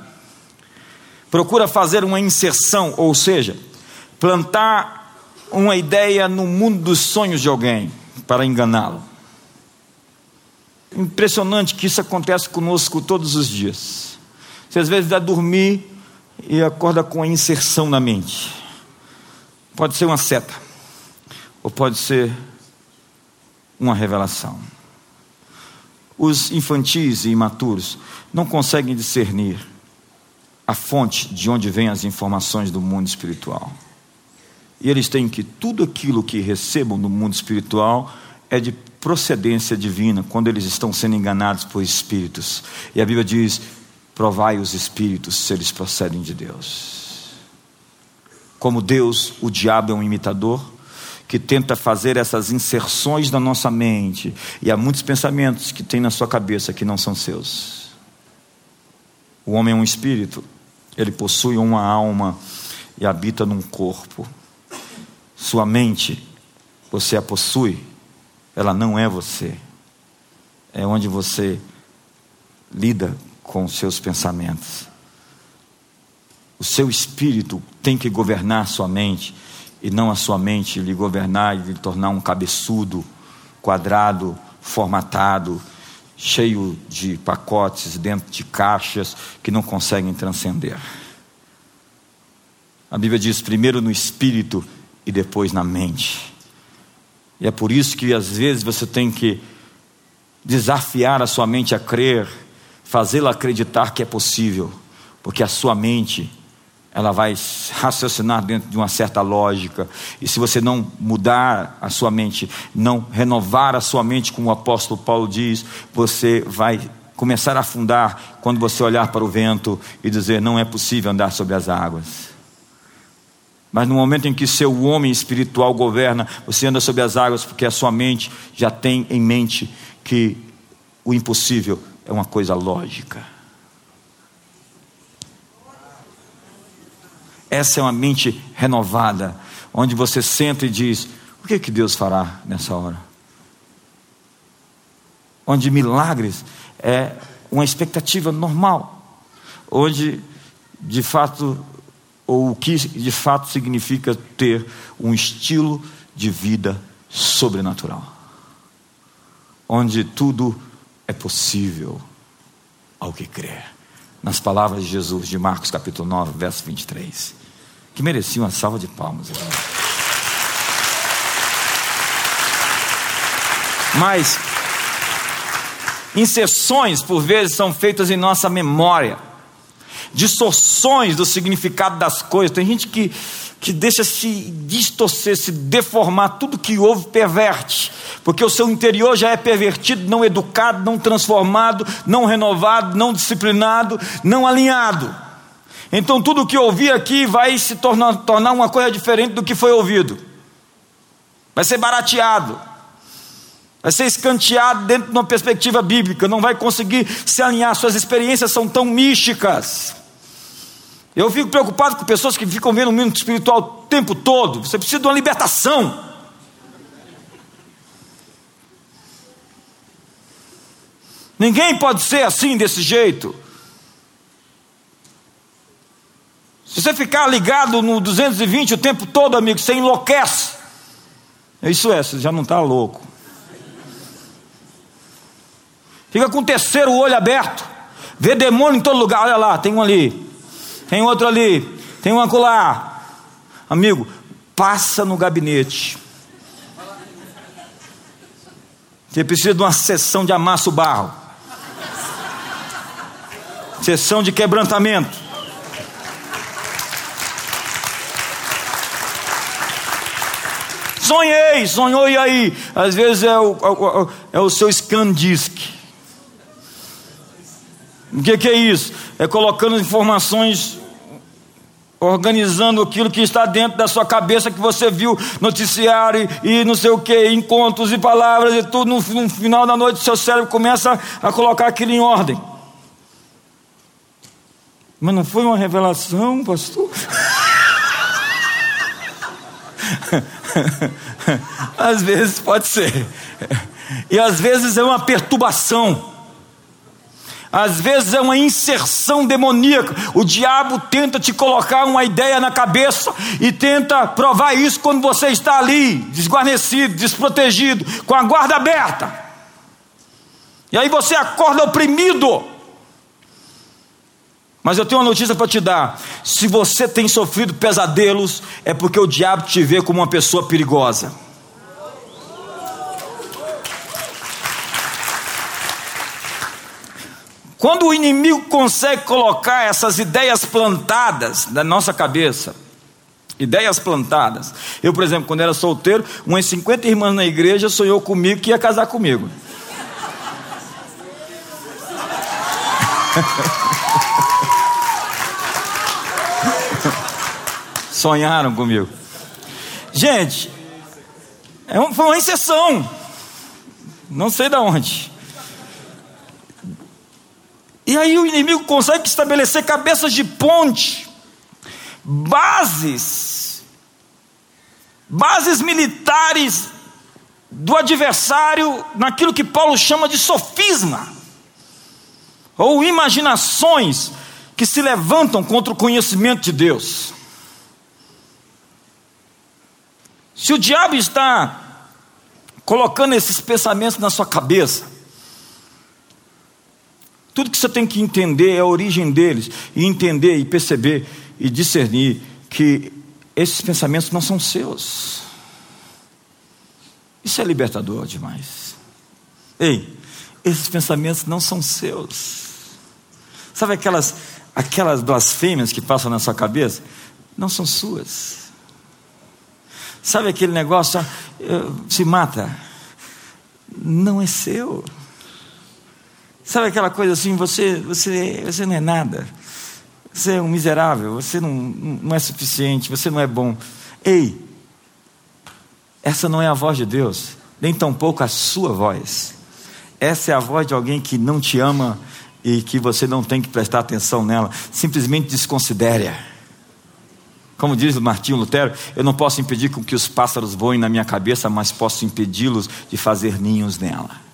Speaker 2: procura fazer uma inserção, ou seja, plantar uma ideia no mundo dos sonhos de alguém para enganá-lo. Impressionante que isso acontece conosco todos os dias. Você às vezes vai dormir e acorda com a inserção na mente. Pode ser uma seta, ou pode ser uma revelação. Os infantis e imaturos não conseguem discernir a fonte de onde vêm as informações do mundo espiritual. E eles têm que tudo aquilo que recebam no mundo espiritual é de procedência divina, quando eles estão sendo enganados por espíritos. E a Bíblia diz: provai os espíritos se eles procedem de Deus. Como Deus, o diabo é um imitador que tenta fazer essas inserções na nossa mente, e há muitos pensamentos que tem na sua cabeça que não são seus. O homem é um espírito, ele possui uma alma e habita num corpo. Sua mente, você a possui, ela não é você. É onde você lida com os seus pensamentos. O seu espírito tem que governar sua mente e não a sua mente lhe governar e lhe tornar um cabeçudo, quadrado, formatado, cheio de pacotes dentro de caixas que não conseguem transcender. A Bíblia diz: primeiro no espírito e depois na mente. E é por isso que às vezes você tem que desafiar a sua mente a crer, fazê-la acreditar que é possível, porque a sua mente ela vai raciocinar dentro de uma certa lógica. E se você não mudar a sua mente, não renovar a sua mente, como o apóstolo Paulo diz, você vai começar a afundar quando você olhar para o vento e dizer: não é possível andar sobre as águas. Mas no momento em que seu homem espiritual governa, você anda sobre as águas porque a sua mente já tem em mente que o impossível é uma coisa lógica. Essa é uma mente renovada, onde você senta e diz: o que, é que Deus fará nessa hora? onde milagres é uma expectativa normal, onde de fato, ou o que de fato significa ter um estilo de vida sobrenatural, onde tudo é possível ao que crer. Nas palavras de Jesus, de Marcos capítulo 9, verso 23, que merecia uma salva de palmas. Mas inserções, por vezes, são feitas em nossa memória, distorções do significado das coisas. Tem gente que, que deixa se distorcer, se deformar, tudo que ouve perverte, porque o seu interior já é pervertido, não educado, não transformado, não renovado, não disciplinado, não alinhado. Então tudo que ouvir aqui vai se tornar, tornar uma coisa diferente do que foi ouvido, vai ser barateado vai ser escanteado dentro de uma perspectiva bíblica, não vai conseguir se alinhar, suas experiências são tão místicas. Eu fico preocupado com pessoas que ficam vendo o mundo espiritual o tempo todo. Você precisa de uma libertação. Ninguém pode ser assim desse jeito. Se você ficar ligado no 220 o tempo todo, amigo, você enlouquece. Isso é, você já não está louco. Fica com o terceiro olho aberto. Vê demônio em todo lugar. Olha lá, tem um ali. Tem outro ali. Tem um acolá. Amigo, passa no gabinete. Você precisa de uma sessão de amasso barro. Sessão de quebrantamento. Sonhei, sonhou e aí? Às vezes é o, é o, é o seu scan disk. O que, que é isso? É colocando informações, organizando aquilo que está dentro da sua cabeça, que você viu, noticiário e, não sei o que, encontros e palavras e tudo. No, no final da noite, seu cérebro começa a colocar aquilo em ordem. Mas não foi uma revelação, pastor? às vezes pode ser. E às vezes é uma perturbação. Às vezes é uma inserção demoníaca. O diabo tenta te colocar uma ideia na cabeça e tenta provar isso quando você está ali, desguarnecido, desprotegido, com a guarda aberta. E aí você acorda oprimido. Mas eu tenho uma notícia para te dar: se você tem sofrido pesadelos, é porque o diabo te vê como uma pessoa perigosa. Quando o inimigo consegue colocar essas ideias plantadas na nossa cabeça, ideias plantadas. Eu, por exemplo, quando era solteiro, umas 50 irmãs na igreja sonhou comigo que ia casar comigo. Sonharam comigo. Gente, é foi uma exceção. Não sei de onde. E aí o inimigo consegue estabelecer cabeças de ponte, bases, bases militares do adversário naquilo que Paulo chama de sofisma, ou imaginações que se levantam contra o conhecimento de Deus. Se o diabo está colocando esses pensamentos na sua cabeça, tudo que você tem que entender é a origem deles, e entender e perceber e discernir que esses pensamentos não são seus. Isso é libertador demais. Ei, esses pensamentos não são seus. Sabe aquelas aquelas blasfêmias que passam na sua cabeça? Não são suas. Sabe aquele negócio, ah, se mata? Não é seu. Sabe aquela coisa assim, você, você, você não é nada. Você é um miserável, você não, não é suficiente, você não é bom. Ei, essa não é a voz de Deus, nem tampouco a sua voz. Essa é a voz de alguém que não te ama e que você não tem que prestar atenção nela. Simplesmente desconsidere. Como diz Martinho Lutero, eu não posso impedir que os pássaros voem na minha cabeça, mas posso impedi-los de fazer ninhos nela.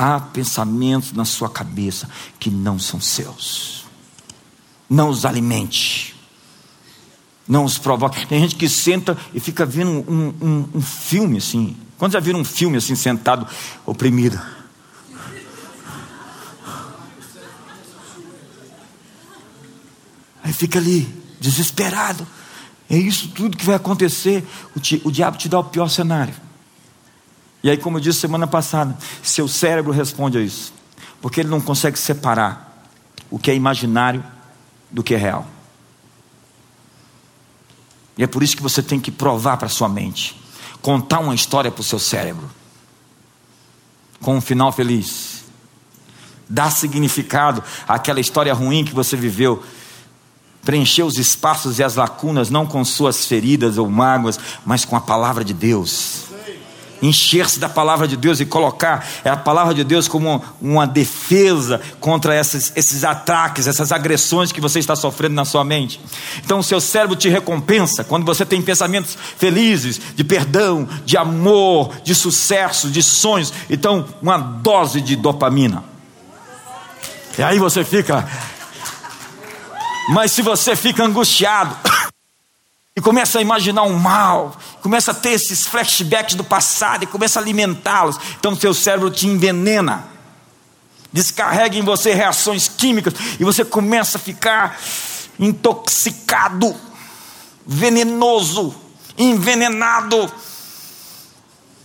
Speaker 2: Há pensamentos na sua cabeça que não são seus. Não os alimente. Não os provoque. Tem gente que senta e fica vendo um, um, um filme assim. Quando já viram um filme assim, sentado, oprimido? Aí fica ali, desesperado. É isso tudo que vai acontecer. O, o diabo te dá o pior cenário. E aí, como eu disse semana passada, seu cérebro responde a isso, porque ele não consegue separar o que é imaginário do que é real. E é por isso que você tem que provar para sua mente, contar uma história para o seu cérebro, com um final feliz, dar significado àquela história ruim que você viveu, preencher os espaços e as lacunas, não com suas feridas ou mágoas, mas com a palavra de Deus encher-se da palavra de Deus e colocar a palavra de Deus como uma defesa contra esses, esses ataques, essas agressões que você está sofrendo na sua mente. Então, o seu cérebro te recompensa quando você tem pensamentos felizes, de perdão, de amor, de sucesso, de sonhos. Então, uma dose de dopamina. E aí você fica. Mas se você fica angustiado, e começa a imaginar um mal, começa a ter esses flashbacks do passado e começa a alimentá-los. Então seu cérebro te envenena, descarrega em você reações químicas e você começa a ficar intoxicado, venenoso, envenenado.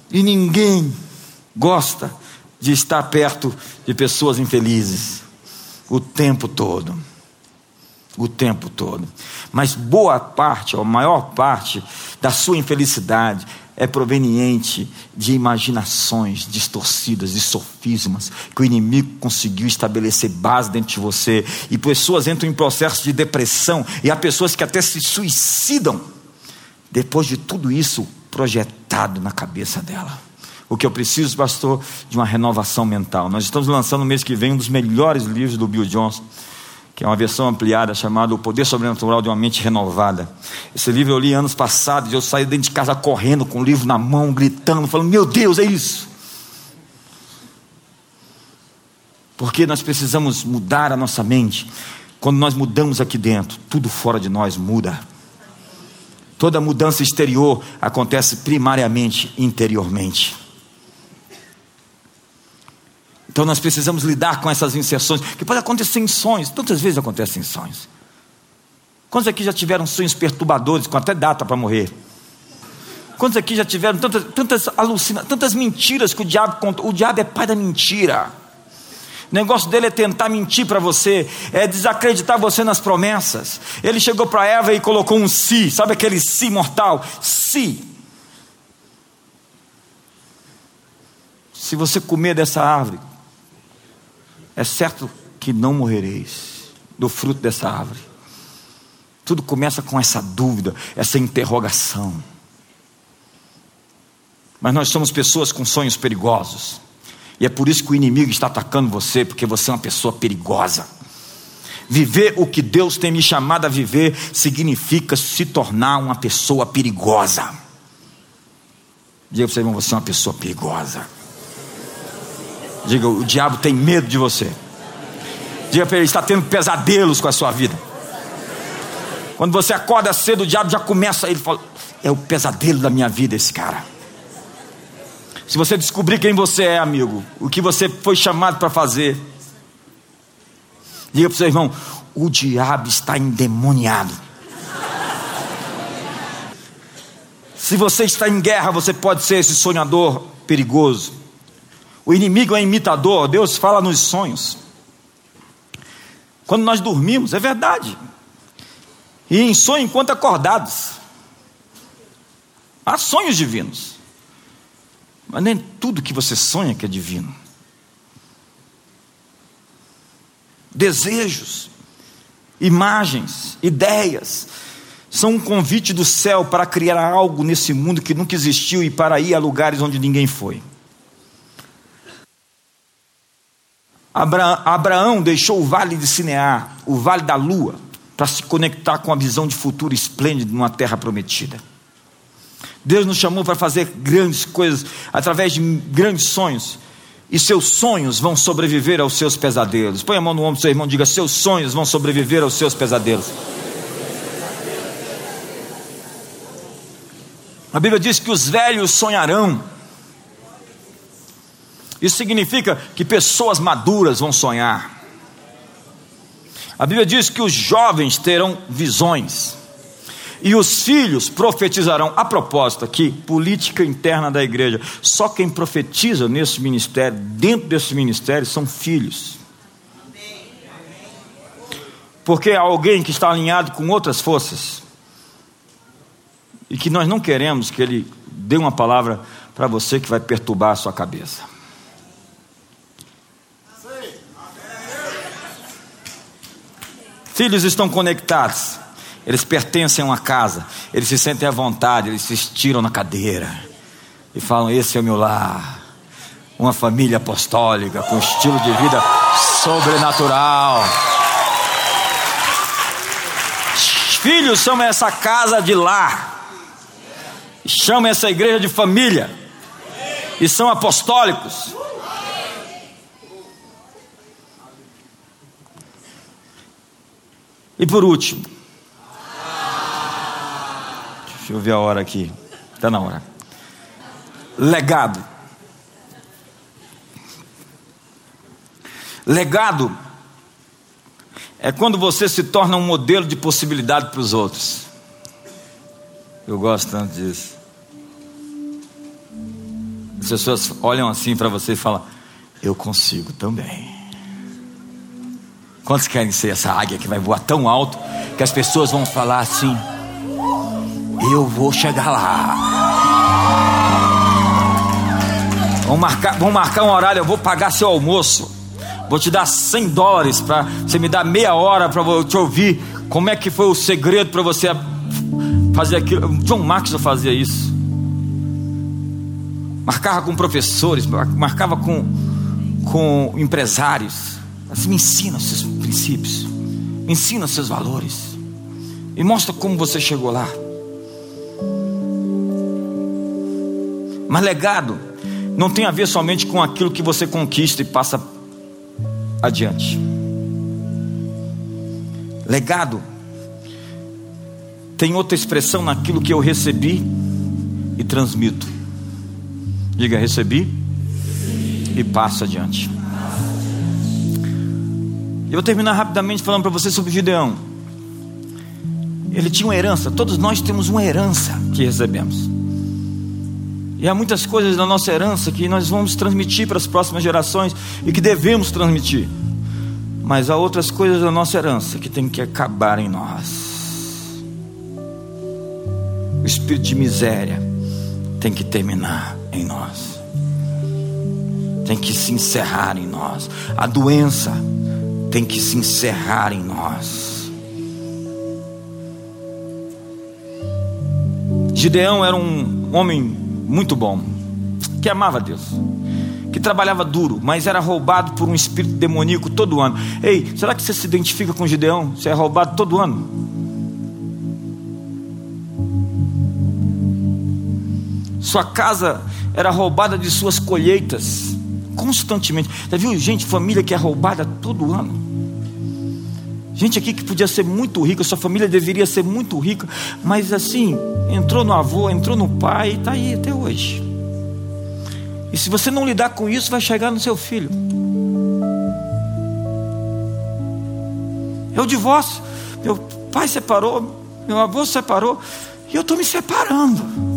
Speaker 2: E ninguém gosta de estar perto de pessoas infelizes o tempo todo o tempo todo. Mas boa parte, ou a maior parte da sua infelicidade é proveniente de imaginações distorcidas e sofismas que o inimigo conseguiu estabelecer base dentro de você e pessoas entram em processo de depressão e há pessoas que até se suicidam depois de tudo isso projetado na cabeça dela. O que eu preciso, pastor, de uma renovação mental. Nós estamos lançando no mês que vem um dos melhores livros do Bill Johnson que é uma versão ampliada chamada O Poder Sobrenatural de uma Mente Renovada. Esse livro eu li anos passados e eu saí dentro de casa correndo com o livro na mão, gritando, falando: Meu Deus, é isso. Porque nós precisamos mudar a nossa mente. Quando nós mudamos aqui dentro, tudo fora de nós muda. Toda mudança exterior acontece primariamente interiormente. Então nós precisamos lidar com essas inserções, que pode acontecer em sonhos, tantas vezes acontecem em sonhos. Quantos aqui já tiveram sonhos perturbadores, com até data para morrer? Quantos aqui já tiveram tantas, tantas alucinações, tantas mentiras que o diabo contou? O diabo é pai da mentira. O negócio dele é tentar mentir para você, é desacreditar você nas promessas. Ele chegou para Eva e colocou um si, sabe aquele si mortal? Si. Se você comer dessa árvore, é certo que não morrereis do fruto dessa árvore. Tudo começa com essa dúvida, essa interrogação. Mas nós somos pessoas com sonhos perigosos. E é por isso que o inimigo está atacando você, porque você é uma pessoa perigosa. Viver o que Deus tem me chamado a viver significa se tornar uma pessoa perigosa. Diga para vocês, você é uma pessoa perigosa. Diga, o diabo tem medo de você. Diga para ele, está tendo pesadelos com a sua vida. Quando você acorda cedo, o diabo já começa, ele fala, é o pesadelo da minha vida esse cara. Se você descobrir quem você é, amigo, o que você foi chamado para fazer, diga para o seu irmão, o diabo está endemoniado. Se você está em guerra, você pode ser esse sonhador perigoso. O inimigo é imitador, Deus fala nos sonhos. Quando nós dormimos, é verdade. E em sonho enquanto acordados. Há sonhos divinos. Mas nem tudo que você sonha que é divino. Desejos, imagens, ideias, são um convite do céu para criar algo nesse mundo que nunca existiu e para ir a lugares onde ninguém foi. Abraão deixou o vale de Sinear, o vale da lua, para se conectar com a visão de futuro esplêndido numa terra prometida. Deus nos chamou para fazer grandes coisas através de grandes sonhos, e seus sonhos vão sobreviver aos seus pesadelos. Põe a mão no ombro do seu irmão e diga: Seus sonhos vão sobreviver aos seus pesadelos. A Bíblia diz que os velhos sonharão. Isso significa que pessoas maduras vão sonhar. A Bíblia diz que os jovens terão visões. E os filhos profetizarão. A propósito aqui, política interna da igreja. Só quem profetiza nesse ministério, dentro desse ministério, são filhos. Porque há alguém que está alinhado com outras forças. E que nós não queremos que ele dê uma palavra para você que vai perturbar a sua cabeça. Filhos estão conectados, eles pertencem a uma casa, eles se sentem à vontade, eles se estiram na cadeira e falam: Esse é o meu lar. Uma família apostólica com estilo de vida sobrenatural. Filhos são essa casa de lar chamam essa igreja de família e são apostólicos. E por último, deixa eu ver a hora aqui, está na hora. Legado. Legado é quando você se torna um modelo de possibilidade para os outros. Eu gosto tanto disso. As pessoas olham assim para você e falam: Eu consigo também. Quantos querem ser essa águia que vai voar tão alto que as pessoas vão falar assim: Eu vou chegar lá. Vamos marcar, vamos marcar um horário, eu vou pagar seu almoço. Vou te dar 100 dólares para você me dar meia hora para eu te ouvir. Como é que foi o segredo para você fazer aquilo. John Maxwell fazia isso. Marcava com professores, marcava com, com empresários. Assim, me ensina os seus princípios, me ensina os seus valores, e mostra como você chegou lá. Mas legado não tem a ver somente com aquilo que você conquista e passa adiante. Legado tem outra expressão naquilo que eu recebi e transmito. Diga, recebi e passo adiante. Eu vou terminar rapidamente falando para você sobre Gideão. Ele tinha uma herança, todos nós temos uma herança que recebemos. E há muitas coisas da nossa herança que nós vamos transmitir para as próximas gerações e que devemos transmitir. Mas há outras coisas da nossa herança que tem que acabar em nós o espírito de miséria tem que terminar em nós, tem que se encerrar em nós, a doença tem que se encerrar em nós. Gideão era um homem muito bom, que amava Deus, que trabalhava duro, mas era roubado por um espírito demoníaco todo ano. Ei, será que você se identifica com Gideão? Você é roubado todo ano? Sua casa era roubada de suas colheitas constantemente. Já viu gente, família que é roubada todo ano? Gente aqui que podia ser muito rica, sua família deveria ser muito rica, mas assim, entrou no avô, entrou no pai e está aí até hoje. E se você não lidar com isso, vai chegar no seu filho. É o divórcio. Meu pai separou, meu avô separou, e eu estou me separando.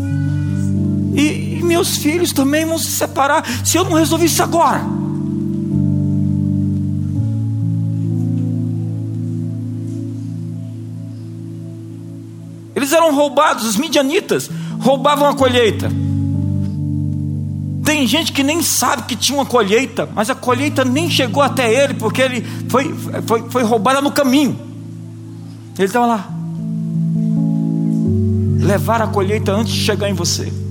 Speaker 2: E, e meus filhos também vão se separar se eu não resolver isso agora. Eles eram roubados, os midianitas roubavam a colheita. Tem gente que nem sabe que tinha uma colheita, mas a colheita nem chegou até ele, porque ele foi, foi, foi roubada no caminho. Ele estava lá. Levar a colheita antes de chegar em você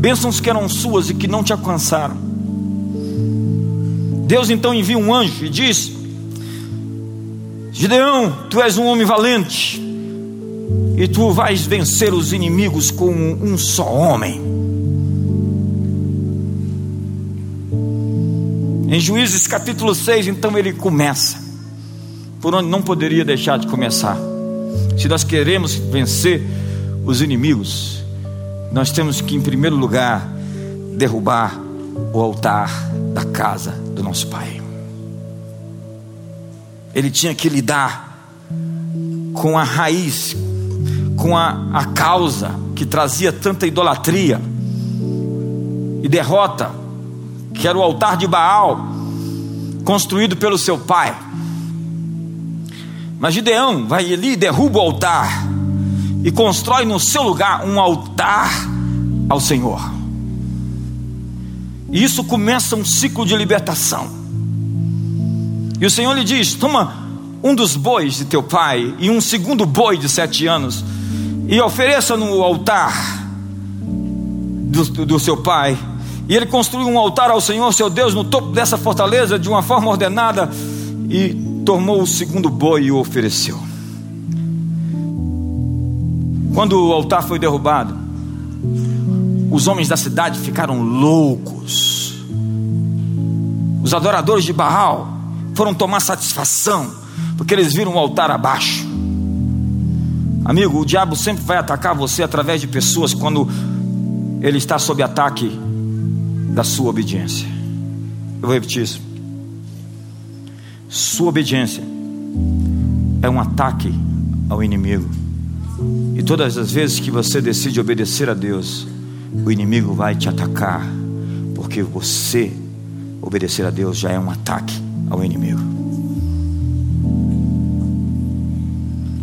Speaker 2: bênçãos que eram suas e que não te alcançaram. Deus então envia um anjo e diz: Gideão, tu és um homem valente, e tu vais vencer os inimigos com um só homem. Em Juízes capítulo 6, então ele começa, por onde não poderia deixar de começar. Se nós queremos vencer os inimigos, nós temos que, em primeiro lugar, derrubar o altar da casa do nosso Pai. Ele tinha que lidar com a raiz, com a, a causa que trazia tanta idolatria e derrota, que era o altar de Baal, construído pelo seu pai. Mas Gideão vai ali, derruba o altar e constrói no seu lugar um altar ao Senhor. E isso começa um ciclo de libertação. E o Senhor lhe diz: Toma um dos bois de teu pai e um segundo boi de sete anos, e ofereça no altar do, do seu pai. E ele construiu um altar ao Senhor, seu Deus, no topo dessa fortaleza, de uma forma ordenada, e tomou o segundo boi e o ofereceu. Quando o altar foi derrubado, os homens da cidade ficaram loucos. Os adoradores de Baal foram tomar satisfação, porque eles viram o altar abaixo. Amigo, o diabo sempre vai atacar você através de pessoas quando ele está sob ataque da sua obediência. Eu vou repetir isso. Sua obediência é um ataque ao inimigo. E todas as vezes que você decide obedecer a Deus, o inimigo vai te atacar, porque você obedecer a Deus já é um ataque ao inimigo.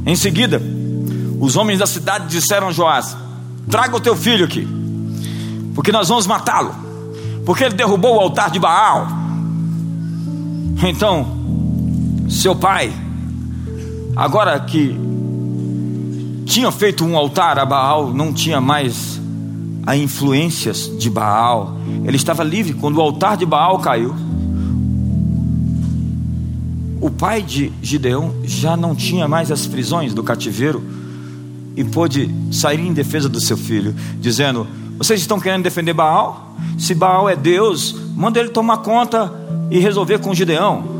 Speaker 2: Em seguida, os homens da cidade disseram a Joás: Traga o teu filho aqui, porque nós vamos matá-lo, porque ele derrubou o altar de Baal. Então, seu pai, agora que tinha feito um altar a Baal, não tinha mais a influências de Baal. Ele estava livre quando o altar de Baal caiu. O pai de Gideão já não tinha mais as prisões do cativeiro e pôde sair em defesa do seu filho, dizendo: Vocês estão querendo defender Baal? Se Baal é Deus, manda ele tomar conta e resolver com Gideão.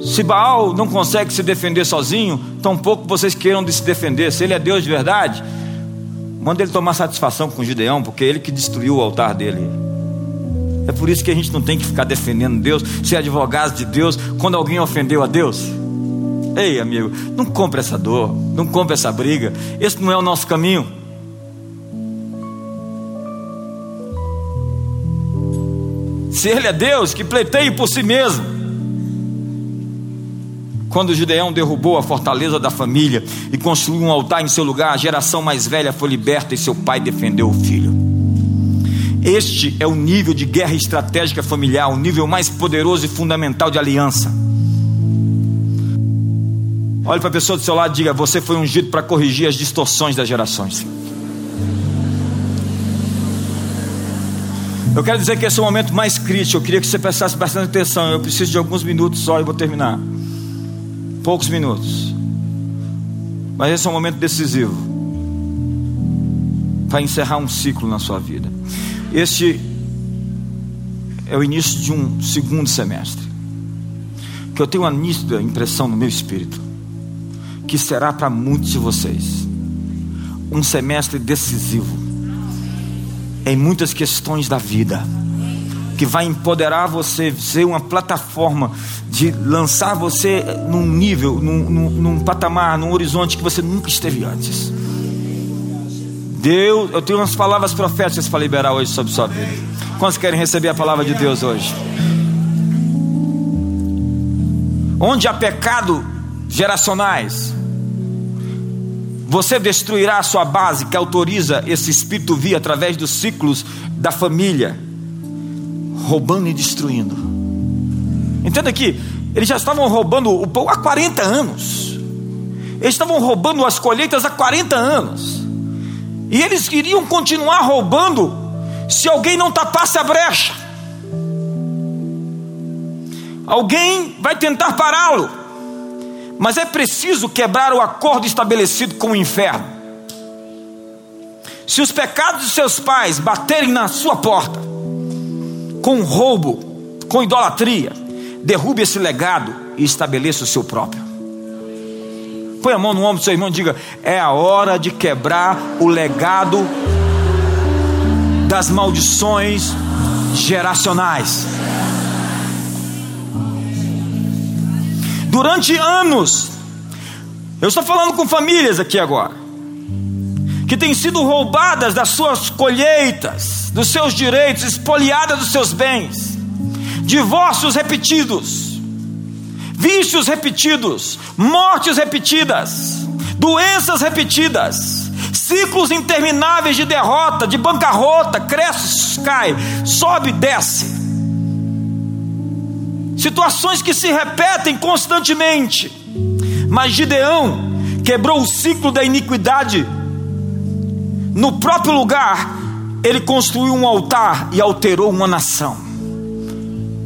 Speaker 2: Se Baal não consegue se defender sozinho, tampouco vocês queiram de se defender. Se ele é Deus de verdade, Manda ele tomar satisfação com Gideão, porque é ele que destruiu o altar dele. É por isso que a gente não tem que ficar defendendo Deus, ser advogado de Deus, quando alguém ofendeu a Deus. Ei, amigo, não compre essa dor, não compre essa briga. Esse não é o nosso caminho. Se ele é Deus, que pleiteie por si mesmo. Quando Gideão derrubou a fortaleza da família e construiu um altar em seu lugar, a geração mais velha foi liberta e seu pai defendeu o filho. Este é o nível de guerra estratégica familiar, o nível mais poderoso e fundamental de aliança. Olhe para a pessoa do seu lado e diga: Você foi ungido para corrigir as distorções das gerações. Eu quero dizer que esse é o momento mais crítico. Eu queria que você prestasse bastante atenção. Eu preciso de alguns minutos só e vou terminar poucos minutos. Mas esse é um momento decisivo para encerrar um ciclo na sua vida. Este é o início de um segundo semestre. Que eu tenho uma nítida impressão no meu espírito que será para muitos de vocês um semestre decisivo em muitas questões da vida que vai empoderar você, ser uma plataforma de lançar você num nível, num, num, num patamar, num horizonte que você nunca esteve antes. Deus, eu tenho umas palavras proféticas para liberar hoje sobre sua vida. Quantos querem receber a palavra de Deus hoje? Onde há pecado geracionais, você destruirá a sua base que autoriza esse espírito vir através dos ciclos da família roubando e destruindo. Entenda que eles já estavam roubando o pão há 40 anos. Eles estavam roubando as colheitas há 40 anos. E eles queriam continuar roubando se alguém não tapasse a brecha. Alguém vai tentar pará-lo. Mas é preciso quebrar o acordo estabelecido com o inferno. Se os pecados de seus pais baterem na sua porta, com roubo, com idolatria, derrube esse legado e estabeleça o seu próprio. Põe a mão no ombro do seu irmão e diga: é a hora de quebrar o legado das maldições geracionais. Durante anos, eu estou falando com famílias aqui agora, que têm sido roubadas das suas colheitas, dos seus direitos, espoliadas dos seus bens, divórcios repetidos, vícios repetidos, mortes repetidas, doenças repetidas, ciclos intermináveis de derrota, de bancarrota, cresce, cai, sobe, desce. Situações que se repetem constantemente. Mas Gideão quebrou o ciclo da iniquidade. No próprio lugar, ele construiu um altar e alterou uma nação.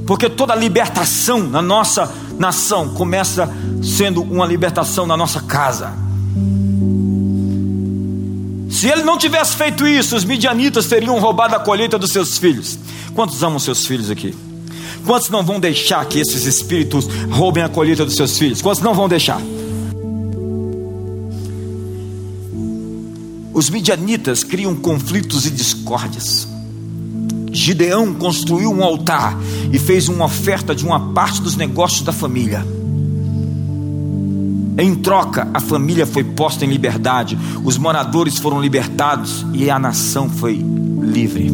Speaker 2: Porque toda libertação na nossa nação começa sendo uma libertação na nossa casa. Se ele não tivesse feito isso, os midianitas teriam roubado a colheita dos seus filhos. Quantos amam seus filhos aqui? Quantos não vão deixar que esses espíritos roubem a colheita dos seus filhos? Quantos não vão deixar? Os midianitas criam conflitos e discórdias. Gideão construiu um altar e fez uma oferta de uma parte dos negócios da família. Em troca, a família foi posta em liberdade, os moradores foram libertados e a nação foi livre.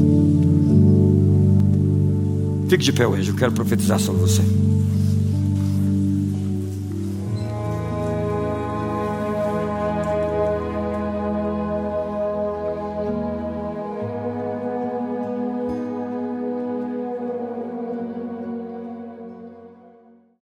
Speaker 2: Fique de pé hoje, eu quero profetizar sobre você.